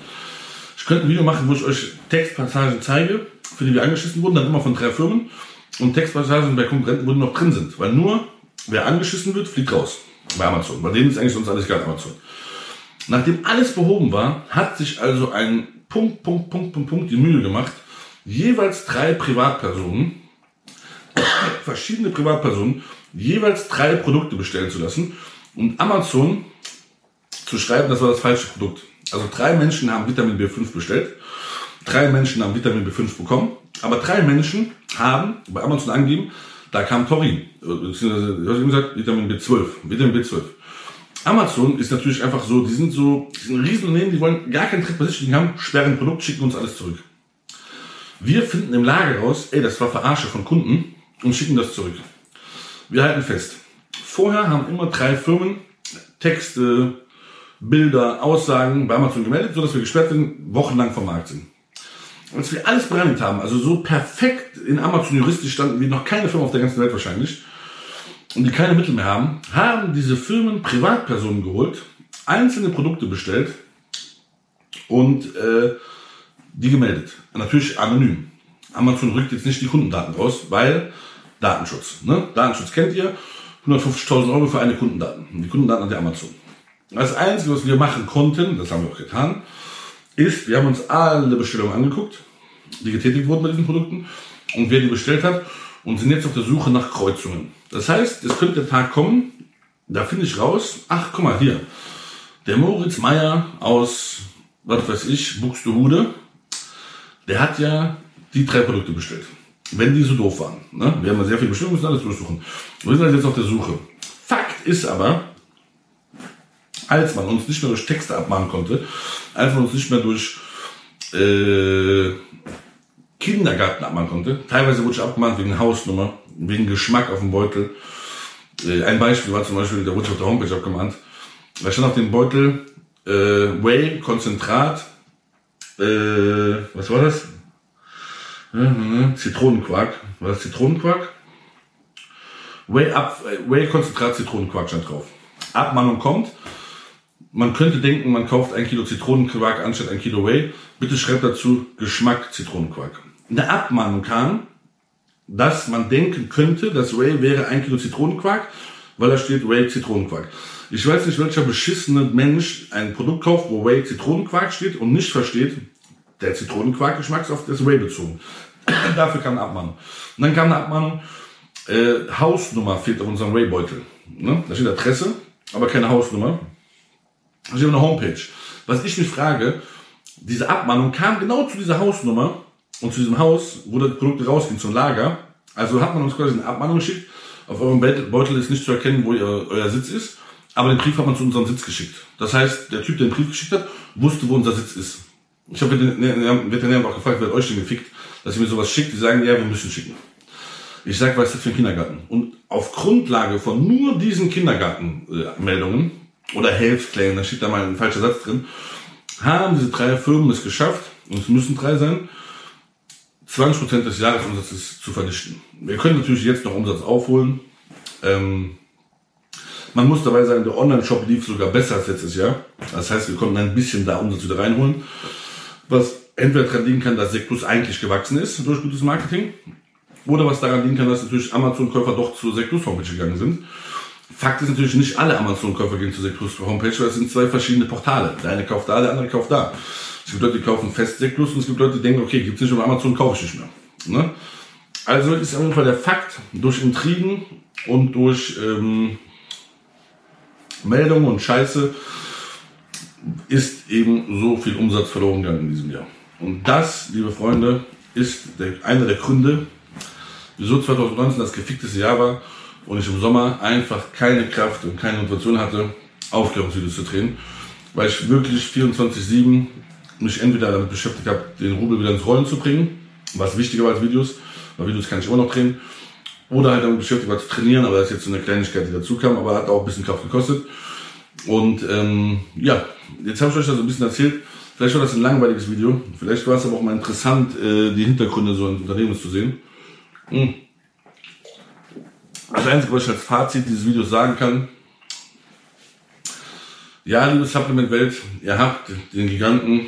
S1: ich könnte ein Video machen, wo ich euch Textpassagen zeige, für die wir angeschissen wurden, dann immer von drei Firmen. Und Textpassagen bei Konkurrenten, wo die noch drin sind. Weil nur, wer angeschissen wird, fliegt raus. Bei Amazon. Bei denen ist eigentlich sonst alles egal, Amazon. Nachdem alles behoben war, hat sich also ein Punkt, Punkt, Punkt, Punkt, Punkt die Mühe gemacht, jeweils drei Privatpersonen, verschiedene Privatpersonen, jeweils drei Produkte bestellen zu lassen und Amazon zu schreiben, das war das falsche Produkt. Also drei Menschen haben Vitamin B5 bestellt, drei Menschen haben Vitamin B5 bekommen, aber drei Menschen haben bei Amazon angegeben, da kam Taurin, beziehungsweise, was ich gesagt, Vitamin B12, Vitamin B12. Amazon ist natürlich einfach so, die sind so, die sind ein Riesenunternehmen, die wollen gar keinen Trick Positioning haben, sperren Produkt, schicken uns alles zurück. Wir finden im Lager raus, ey, das war Verarsche von Kunden und schicken das zurück. Wir halten fest. Vorher haben immer drei Firmen Texte, Bilder, Aussagen bei Amazon gemeldet, sodass wir gesperrt sind, wochenlang vom Markt sind. Als wir alles bereinigt haben, also so perfekt in Amazon juristisch standen wie noch keine Firma auf der ganzen Welt wahrscheinlich, und die keine Mittel mehr haben, haben diese Firmen Privatpersonen geholt, einzelne Produkte bestellt und äh, die gemeldet. Natürlich anonym. Amazon rückt jetzt nicht die Kundendaten raus, weil Datenschutz. Ne? Datenschutz kennt ihr. 150.000 Euro für eine Kundendaten. Die Kundendaten hat der Amazon. Das Einzige, was wir machen konnten, das haben wir auch getan, ist, wir haben uns alle Bestellungen angeguckt, die getätigt wurden bei diesen Produkten und wer die bestellt hat und sind jetzt auf der Suche nach Kreuzungen. Das heißt, es könnte der Tag kommen, da finde ich raus, ach guck mal hier, der Moritz Meier aus, was weiß ich, Buxtehude, der hat ja die drei Produkte bestellt. Wenn die so doof waren. Ne? Wir haben ja sehr viele Bestellungen, müssen alles durchsuchen. Wir sind also jetzt auf der Suche. Fakt ist aber, als man uns nicht mehr durch Texte abmahnen konnte, als man uns nicht mehr durch äh, Kindergarten abmahnen konnte, teilweise wurde ich abgemahnt wegen Hausnummer, wegen Geschmack auf dem Beutel, Äh, ein Beispiel war zum Beispiel, da wurde auf der Homepage abgemahnt, da stand auf dem Beutel äh, Whey, Konzentrat, äh, was war das? Mhm, Zitronenquark. War das Zitronenquark? Whey, Ab, Whey Konzentrat Zitronenquark stand drauf. Abmahnung kommt. Man könnte denken, man kauft ein Kilo Zitronenquark anstatt ein Kilo Whey. Bitte schreibt dazu Geschmack Zitronenquark. Eine Abmahnung kam, dass man denken könnte, dass Whey wäre ein Kilo Zitronenquark, weil da steht Whey Zitronenquark. Ich weiß nicht, welcher beschissene Mensch ein Produkt kauft, wo Whey Zitronenquark steht und nicht versteht, der Zitronenquark-Geschmack ist auf das Whey bezogen. Dafür kam eine Abmahnung. Und dann kam eine Abmahnung, äh, Hausnummer fehlt auf unserem Whey-Beutel. Ne? Da steht Adresse, aber keine Hausnummer. Da steht eine Homepage. Was ich mich frage, diese Abmahnung kam genau zu dieser Hausnummer und zu diesem Haus, wo das Produkt rausging, zum Lager. Also hat man uns quasi eine Abmahnung geschickt. Auf eurem Beutel ist nicht zu erkennen, wo ihr, euer Sitz ist. Aber den Brief hat man zu unserem Sitz geschickt. Das heißt, der Typ, der den Brief geschickt hat, wusste, wo unser Sitz ist. Ich habe den Veterinär auch gefragt, wer hat euch denn gefickt, dass ihr mir sowas schickt. Die sagen, ja, wir müssen schicken. Ich sage, was ist das für ein Kindergarten? Und auf Grundlage von nur diesen Kindergartenmeldungen oder Health-Claim, da steht da mal ein falscher Satz drin, haben diese drei Firmen es geschafft, und es müssen drei sein, 20% des Jahresumsatzes zu vernichten. Wir können natürlich jetzt noch Umsatz aufholen. Ähm, man muss dabei sagen, der Online-Shop lief sogar besser als letztes Jahr. Das heißt, wir konnten ein bisschen da Umsatz wieder reinholen. Was entweder daran liegen kann, dass Sectus eigentlich gewachsen ist durch gutes Marketing. Oder was daran liegen kann, dass natürlich Amazon-Käufer doch zur Sectus Homepage gegangen sind. Fakt ist natürlich, nicht alle Amazon-Käufer gehen zur Sectus Homepage, weil es sind zwei verschiedene Portale. Der eine kauft da, der andere kauft da. Es gibt Leute, die kaufen fest Sectus und es gibt Leute, die denken, okay, gibt's nicht auf Amazon, kaufe ich nicht mehr. Ne? Also ist auf jeden Fall der Fakt, durch Intrigen und durch ähm, Meldungen und Scheiße ist eben so viel Umsatz verloren gegangen in diesem Jahr. Und das, liebe Freunde, ist der, einer der Gründe, wieso 2019 das gefickteste Jahr war und ich im Sommer einfach keine Kraft und keine Motivation hatte, Aufklärungsvideos zu drehen, weil ich wirklich 24-7 mich entweder damit beschäftigt habe, den Rubel wieder ins Rollen zu bringen, was wichtiger war als Videos, weil Videos kann ich immer noch drehen, oder halt damit beschäftigt war zu trainieren, aber das ist jetzt so eine Kleinigkeit, die dazu kam, aber hat auch ein bisschen Kraft gekostet. Und ähm, ja, jetzt habe ich euch das ein bisschen erzählt. Vielleicht war das ein langweiliges Video. Vielleicht war es aber auch mal interessant, äh, die Hintergründe so eines Unternehmens zu sehen. Hm. Das Einzige, was ich als Fazit dieses Videos sagen kann, ja, liebe Supplement-Welt, ihr habt den Giganten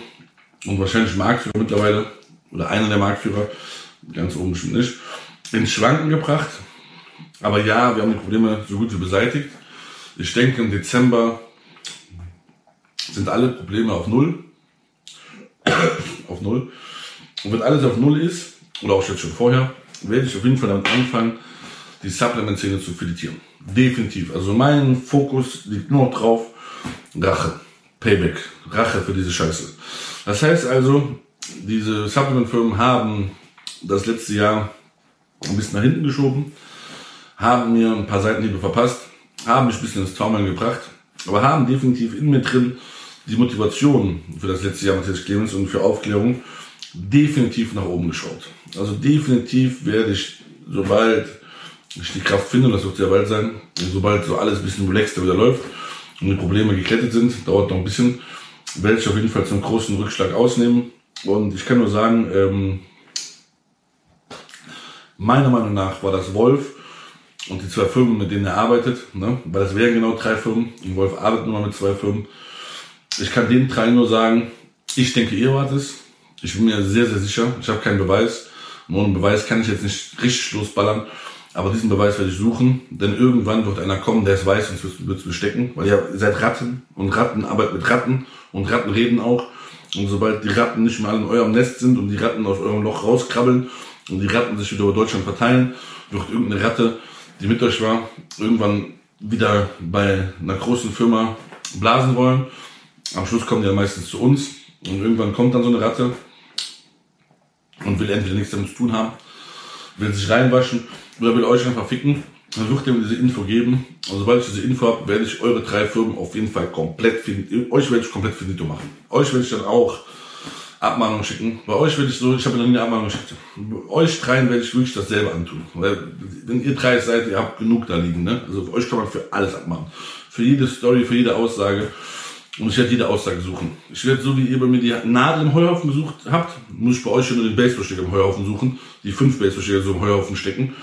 S1: und wahrscheinlich Marktführer mittlerweile, oder einer der Marktführer, ganz oben bestimmt nicht, ins Schwanken gebracht. Aber ja, wir haben die Probleme so gut wie beseitigt. Ich denke, im Dezember sind alle Probleme auf Null. auf Null. Und wenn alles auf Null ist, oder auch schon vorher, werde ich auf jeden Fall damit anfangen, die Supplement-Szene zu filetieren. Definitiv. Also mein Fokus liegt nur drauf, Rache. Payback. Rache für diese Scheiße. Das heißt also, diese Supplement-Firmen haben das letzte Jahr ein bisschen nach hinten geschoben, haben mir ein paar Seitenhiebe verpasst, haben mich ein bisschen ins Taumeln gebracht, aber haben definitiv in mir drin die Motivation für das letzte Jahr Matthias Clemens und für Aufklärung definitiv nach oben geschaut. Also definitiv werde ich, sobald ich die Kraft finde, das wird sehr bald sein, sobald so alles ein bisschen relaxter wieder läuft und die Probleme geklettet sind, dauert noch ein bisschen, werde ich auf jeden Fall zum großen Rückschlag ausnehmen. Und ich kann nur sagen, ähm, Meiner Meinung nach war das Wolf und die zwei Firmen, mit denen er arbeitet, ne? weil das wären genau drei Firmen. Und Wolf arbeitet nur mit zwei Firmen. Ich kann den drei nur sagen, ich denke, ihr wart es. Ich bin mir sehr, sehr sicher. Ich habe keinen Beweis. Und ohne Beweis kann ich jetzt nicht richtig losballern. Aber diesen Beweis werde ich suchen, denn irgendwann wird einer kommen, der es weiß und wird es bestecken, weil ihr seid Ratten und Ratten arbeiten mit Ratten und Ratten reden auch. Und sobald die Ratten nicht mehr in eurem Nest sind und die Ratten aus eurem Loch rauskrabbeln und die Ratten sich wieder über Deutschland verteilen, wird irgendeine Ratte, die mit euch war, irgendwann wieder bei einer großen Firma blasen wollen. Am Schluss kommen die ja meistens zu uns und irgendwann kommt dann so eine Ratte und will entweder nichts damit zu tun haben, will sich reinwaschen oder will euch einfach ficken. Dann wird ihr mir diese Info geben. Und sobald ich diese Info habe, werde ich eure drei Firmen auf jeden Fall komplett, euch werde ich komplett finito machen. Euch werde ich dann auch Abmahnung schicken. Bei euch werde ich so, ich habe noch nie eine Abmahnung geschickt. Bei euch dreien werde ich wirklich dasselbe antun. Weil, wenn ihr drei seid, ihr habt genug da liegen, ne? Also für euch kann man für alles abmachen. Für jede Story, für jede Aussage. Und ich werde jede Aussage suchen. Ich werde, so wie ihr bei mir die Nadel im Heuhaufen gesucht habt, muss ich bei euch schon nur den Baseballstecker im Heuhaufen suchen. Die fünf Baseballstecker so im Heuhaufen stecken.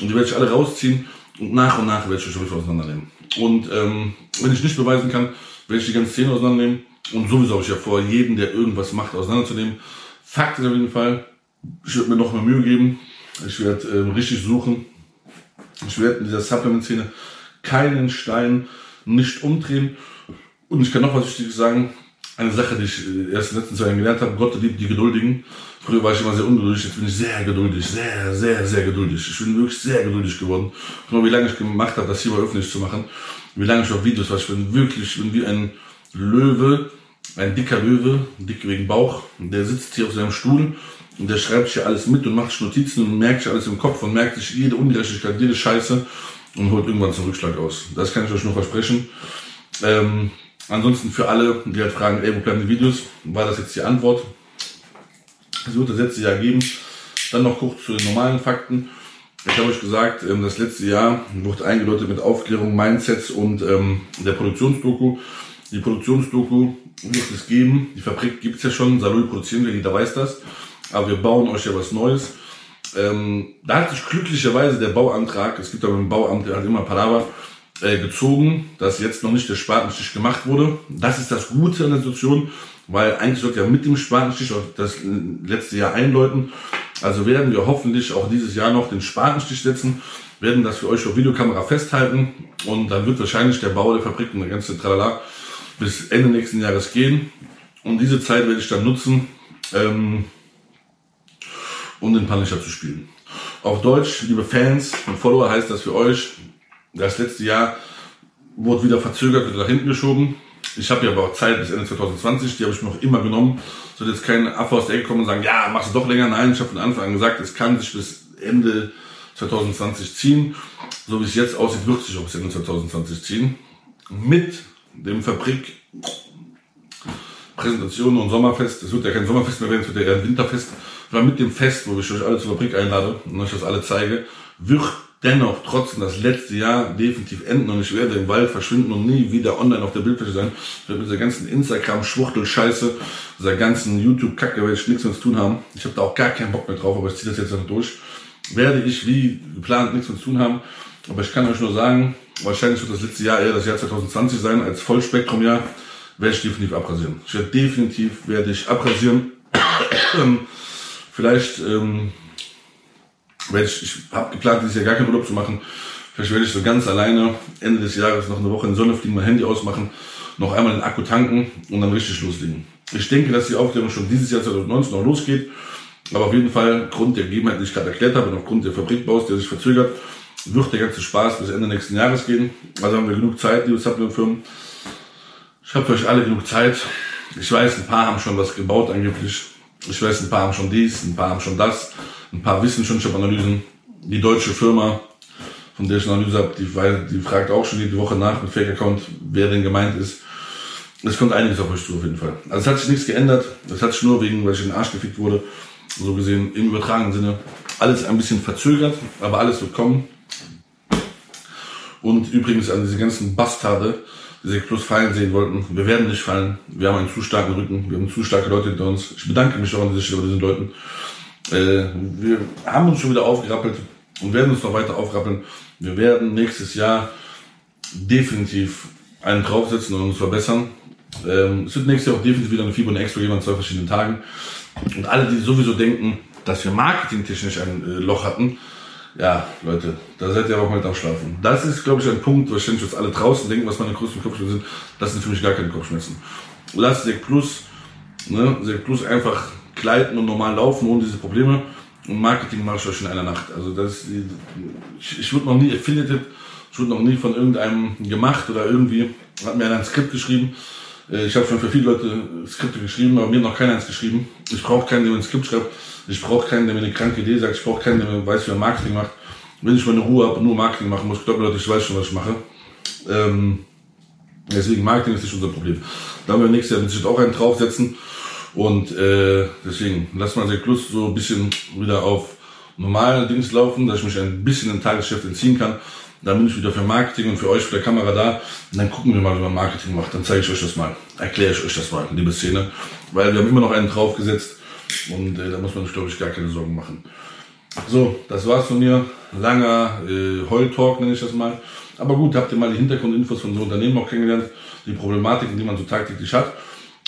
S1: Und die werde ich alle rausziehen und nach und nach werde ich euch wieder auseinandernehmen. Und ähm, wenn ich nicht beweisen kann, werde ich die ganze Szene auseinandernehmen. Und sowieso habe ich ja vor, jeden, der irgendwas macht, auseinanderzunehmen. Fakt ist auf jeden Fall, ich werde mir noch mehr Mühe geben. Ich werde ähm, richtig suchen. Ich werde in dieser Supplement-Szene keinen Stein nicht umdrehen. Und ich kann noch was Wichtiges sagen. Eine Sache, die ich äh, erst in den letzten zwei Jahren gelernt habe. Gott liebt die Geduldigen. Früher war ich immer sehr ungeduldig. Jetzt bin ich sehr geduldig. Sehr, sehr, sehr geduldig. Ich bin wirklich sehr geduldig geworden. Guck mal, wie lange ich gemacht habe, das hier mal öffentlich zu machen. Wie lange ich auf Videos war. Ich bin wirklich, ich bin wie ein Löwe. Ein dicker Löwe. Dick wegen Bauch. Der sitzt hier auf seinem Stuhl. Und der schreibt sich alles mit und macht sich Notizen und merkt sich alles im Kopf und merkt sich jede Ungerechtigkeit, jede Scheiße und holt irgendwann zum Rückschlag aus. Das kann ich euch nur versprechen. Ähm, ansonsten für alle, die halt fragen, ey, wo bleiben die Videos, war das jetzt die Antwort. Es wird das letzte Jahr geben. Dann noch kurz zu den normalen Fakten. Ich habe euch gesagt, ähm, das letzte Jahr wurde eingeläutet mit Aufklärung, Mindsets und ähm, der Produktionsdoku. Die Produktionsdoku wird es geben. Die Fabrik gibt es ja schon. Salou produzieren wir, jeder weiß das. Aber wir bauen euch ja was Neues. Ähm, da hat sich glücklicherweise der Bauantrag, es gibt aber im Bauamt der hat immer Palaver, äh, gezogen, dass jetzt noch nicht der Spatenstich gemacht wurde. Das ist das Gute an der Situation, weil eigentlich sollte ja mit dem Spatenstich auch das letzte Jahr einläuten. Also werden wir hoffentlich auch dieses Jahr noch den Spatenstich setzen, werden das für euch auf Videokamera festhalten und dann wird wahrscheinlich der Bau der Fabrik und der ganze Tralala bis Ende nächsten Jahres gehen. Und diese Zeit werde ich dann nutzen, ähm, um den Punisher zu spielen. Auf Deutsch, liebe Fans und Follower, heißt das für euch, das letzte Jahr wurde wieder verzögert, wieder nach hinten geschoben. Ich habe ja aber auch Zeit bis Ende 2020, die habe ich mir noch immer genommen. Soll jetzt kein Affe aus der Ecke kommen und sagen, ja, machst du doch länger. Nein, ich habe von Anfang an gesagt, es kann sich bis Ende 2020 ziehen. So wie es jetzt aussieht, wird sich auch bis Ende 2020 ziehen. Mit dem Fabrik Präsentation und Sommerfest. Es wird ja kein Sommerfest mehr werden, es wird ja eher ein Winterfest. Weil mit dem Fest, wo ich euch alle zur Fabrik einlade und euch das alle zeige, wird dennoch trotzdem das letzte Jahr definitiv enden und ich werde im Wald verschwinden und nie wieder online auf der Bildfläche sein. Ich werde mit dieser ganzen Instagram-Schwuchtel-Scheiße, dieser ganzen YouTube-Kacke, werde ich nichts mehr zu tun haben. Ich habe da auch gar keinen Bock mehr drauf, aber ich ziehe das jetzt noch durch. Werde ich wie geplant nichts mehr zu tun haben. Aber ich kann euch nur sagen, wahrscheinlich wird das letzte Jahr eher das Jahr 2020 sein, als Vollspektrum-Jahr, werde ich definitiv abrasieren. Ich werde definitiv, werde ich abrasieren. Vielleicht, ähm, werde ich, ich habe geplant, dieses Jahr gar keinen Urlaub zu machen. Vielleicht werde ich so ganz alleine Ende des Jahres noch eine Woche in Sonne fliegen, mein Handy ausmachen, noch einmal den Akku tanken und dann richtig loslegen. Ich denke, dass die Aufklärung schon dieses Jahr 2019 noch losgeht. Aber auf jeden Fall, Grund der Gegebenheiten, die ich gerade erklärt habe, und aufgrund der Fabrikbaus, der sich verzögert, wird der ganze Spaß bis Ende nächsten Jahres gehen. Also haben wir genug Zeit, liebe Supplement-Firmen. Ich habe für euch alle genug Zeit. Ich weiß, ein paar haben schon was gebaut angeblich. Ich weiß, ein paar haben schon dies, ein paar haben schon das. Ein paar wissen schon, ich habe Analysen. Die deutsche Firma, von der ich eine Analyse habe, die, die fragt auch schon jede Woche nach mit Fake-Account, wer denn gemeint ist. Es kommt einiges auf euch zu, auf jeden Fall. Also es hat sich nichts geändert. Es hat sich nur wegen, weil ich in den Arsch gefickt wurde, so gesehen im übertragenen Sinne, alles ein bisschen verzögert, aber alles wird kommen. Und übrigens an diese ganzen Bastarde, die sich plus fallen sehen wollten, wir werden nicht fallen. Wir haben einen zu starken Rücken, wir haben zu starke Leute hinter uns. Ich bedanke mich auch an dieser Stelle bei diesen Leuten. Äh, wir haben uns schon wieder aufgerappelt und werden uns noch weiter aufrappeln. Wir werden nächstes Jahr definitiv einen draufsetzen und uns verbessern. Ähm, es wird nächstes Jahr auch definitiv wieder eine Fieber und Extra geben an zwei verschiedenen Tagen. Und alle, die sowieso denken, dass wir marketingtechnisch ein äh, Loch hatten, ja, Leute, da seid ihr aber mal schlafen. Das ist, glaube ich, ein Punkt, wahrscheinlich jetzt alle draußen denken, was meine größten Kopfschmerzen sind. Das sind für mich gar keine Kopfschmerzen. Lasst Sek Plus, ne, Sek Plus einfach gleiten und normal laufen ohne diese Probleme. Und Marketing mache ich euch in einer Nacht. Also das, ich, ich wurde noch nie affiliated, ich wurde noch nie von irgendeinem gemacht oder irgendwie, hat mir einer ein Skript geschrieben. Äh, ich habe schon für viele Leute Skripte geschrieben, aber mir noch keiner eins geschrieben. Ich brauche keinen, der mir ein Skript schreibt. Ich brauche keinen, der mir eine kranke Idee sagt. Ich brauche keinen, der mir weiß, wie er Marketing macht. Wenn ich meine Ruhe habe und nur Marketing machen muss, glaube Leute, ich weiß schon, was ich mache. Ähm, deswegen Marketing ist nicht unser Problem. Da werden wir nächstes Jahr mit auch einen draufsetzen. Und äh, deswegen lass mal Plus so ein bisschen wieder auf normale Dings laufen, dass ich mich ein bisschen im Tagesgeschäft entziehen kann. Dann bin ich wieder für Marketing und für euch für der Kamera da. Und dann gucken wir mal, wie man Marketing macht. Dann zeige ich euch das mal. Erkläre ich euch das mal, liebe Szene. Weil wir haben immer noch einen draufgesetzt. Und äh, da muss man sich, glaube ich, gar keine Sorgen machen. So, das war's von mir. Langer äh, Heul-Talk nenne ich das mal. Aber gut, habt ihr mal die Hintergrundinfos von so Unternehmen auch kennengelernt, die Problematiken, die man so tagtäglich hat.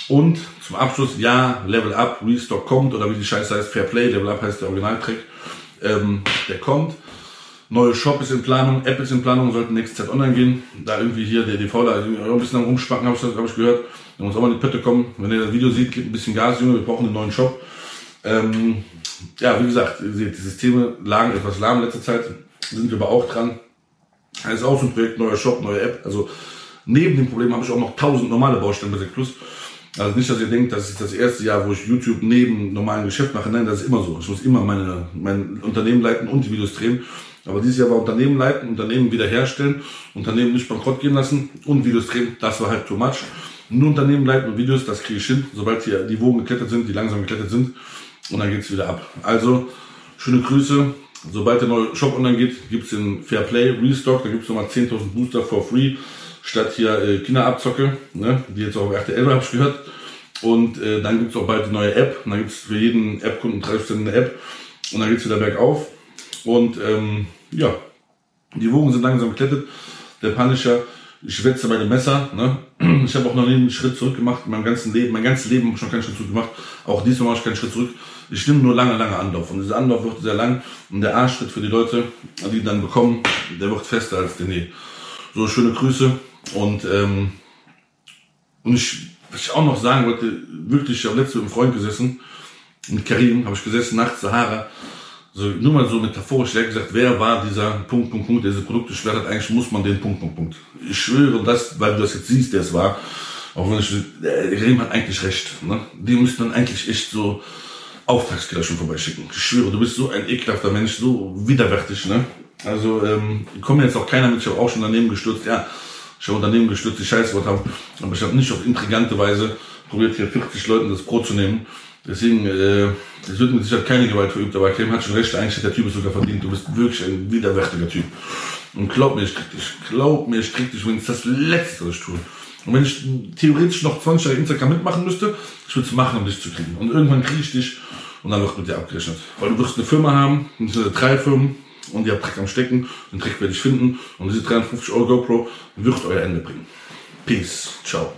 S1: Und zum Abschluss, ja, Level Up, Restock kommt, oder wie die Scheiße heißt, Fair Play, Level Up heißt der Originaltrack, ähm, der kommt. Neue Shop ist in Planung, App ist in Planung, sollten nächste Zeit online gehen. Da irgendwie hier der DV da ein bisschen am Rumspacken, habe ich, hab ich gehört. Da muss auch mal in die Pötte kommen. Wenn ihr das Video seht, gebt ein bisschen Gas, Junge, wir brauchen einen neuen Shop. Ähm, ja, wie gesagt, ihr seht, die Systeme lagen etwas lahm in letzter Zeit, sind wir aber auch dran. Das ist auch Projekt, neuer Shop, neue App. Also neben dem Problem habe ich auch noch tausend normale Baustellen bei 6 Plus. Also nicht, dass ihr denkt, das ist das erste Jahr, wo ich YouTube neben normalen Geschäft mache. Nein, das ist immer so. Ich muss immer meine, mein Unternehmen leiten und die Videos drehen. Aber dieses Jahr war Unternehmen leiten, Unternehmen wiederherstellen, Unternehmen nicht bankrott gehen lassen und Videos drehen. Das war halt too much. Nur Unternehmen leiten und Videos, das kriege ich hin, sobald hier die Wogen geklettert sind, die langsam geklettert sind. Und dann geht's wieder ab. Also, schöne Grüße. Sobald der neue Shop online geht, gibt's den Fairplay Restock. Da gibt's nochmal 10.000 Booster for free. Statt hier äh, Kinderabzocke, ne, die jetzt auch auf RTL habe ich gehört. Und äh, dann gibt's auch bald die neue App. Und dann gibt's für jeden App-Kunden 30 Cent eine App. Und dann geht's wieder bergauf. Und ähm, ja, die Wogen sind langsam geklettet. Der Punisher ich schwätze meine Messer. Ne? Ich habe auch noch nie einen Schritt zurück gemacht in meinem ganzen Leben. Mein ganzes Leben habe ich schon keinen Schritt zurück gemacht. Auch diesmal mache ich keinen Schritt zurück. Ich nehme nur lange, lange Anlauf. Und dieser Anlauf wird sehr lang. Und der A-Schritt für die Leute, die dann bekommen, der wird fester als der Nee. So, schöne Grüße. Und, ähm, und ich, was ich auch noch sagen wollte, wirklich, ich habe letzte mit einem Freund gesessen, mit Karim, habe ich gesessen, nachts Sahara. So, nur mal so metaphorisch, gesagt, wer war dieser Punkt, Punkt, Punkt, der diese Produkte schwer hat, eigentlich muss man den Punkt, Punkt, Punkt. Ich schwöre, das, weil du das jetzt siehst, der es war, auch wenn ich, der Rehm hat eigentlich recht, ne? Die müssen dann eigentlich echt so Auftragskiller schon vorbeischicken. Ich schwöre, du bist so ein ekelhafter Mensch, so widerwärtig, ne? Also, ähm, kommt jetzt auch keiner mit, ich habe auch schon daneben gestürzt, ja, habe Unternehmen gestürzt, die Scheißwort haben, aber ich habe nicht auf intrigante Weise probiert, hier 40 Leuten das Brot zu nehmen. Deswegen, äh, es wird mit Sicherheit keine Gewalt verübt, aber Clem hat schon recht, eigentlich hat der Typ es sogar verdient. Du bist wirklich ein widerwärtiger Typ. Und glaub mir, ich krieg dich. Glaub mir, ich krieg dich, wenn es das Letzte, was ich tue. Und wenn ich theoretisch noch 20 Jahre Instagram mitmachen müsste, ich würde es machen, um dich zu kriegen. Und irgendwann kriege ich dich und dann wird mit dir abgerechnet. Weil du wirst eine Firma haben, drei Firmen, und ihr habt Dreck am Stecken, den Dreck werde ich finden, und diese 53 Euro GoPro wird euer Ende bringen. Peace. Ciao.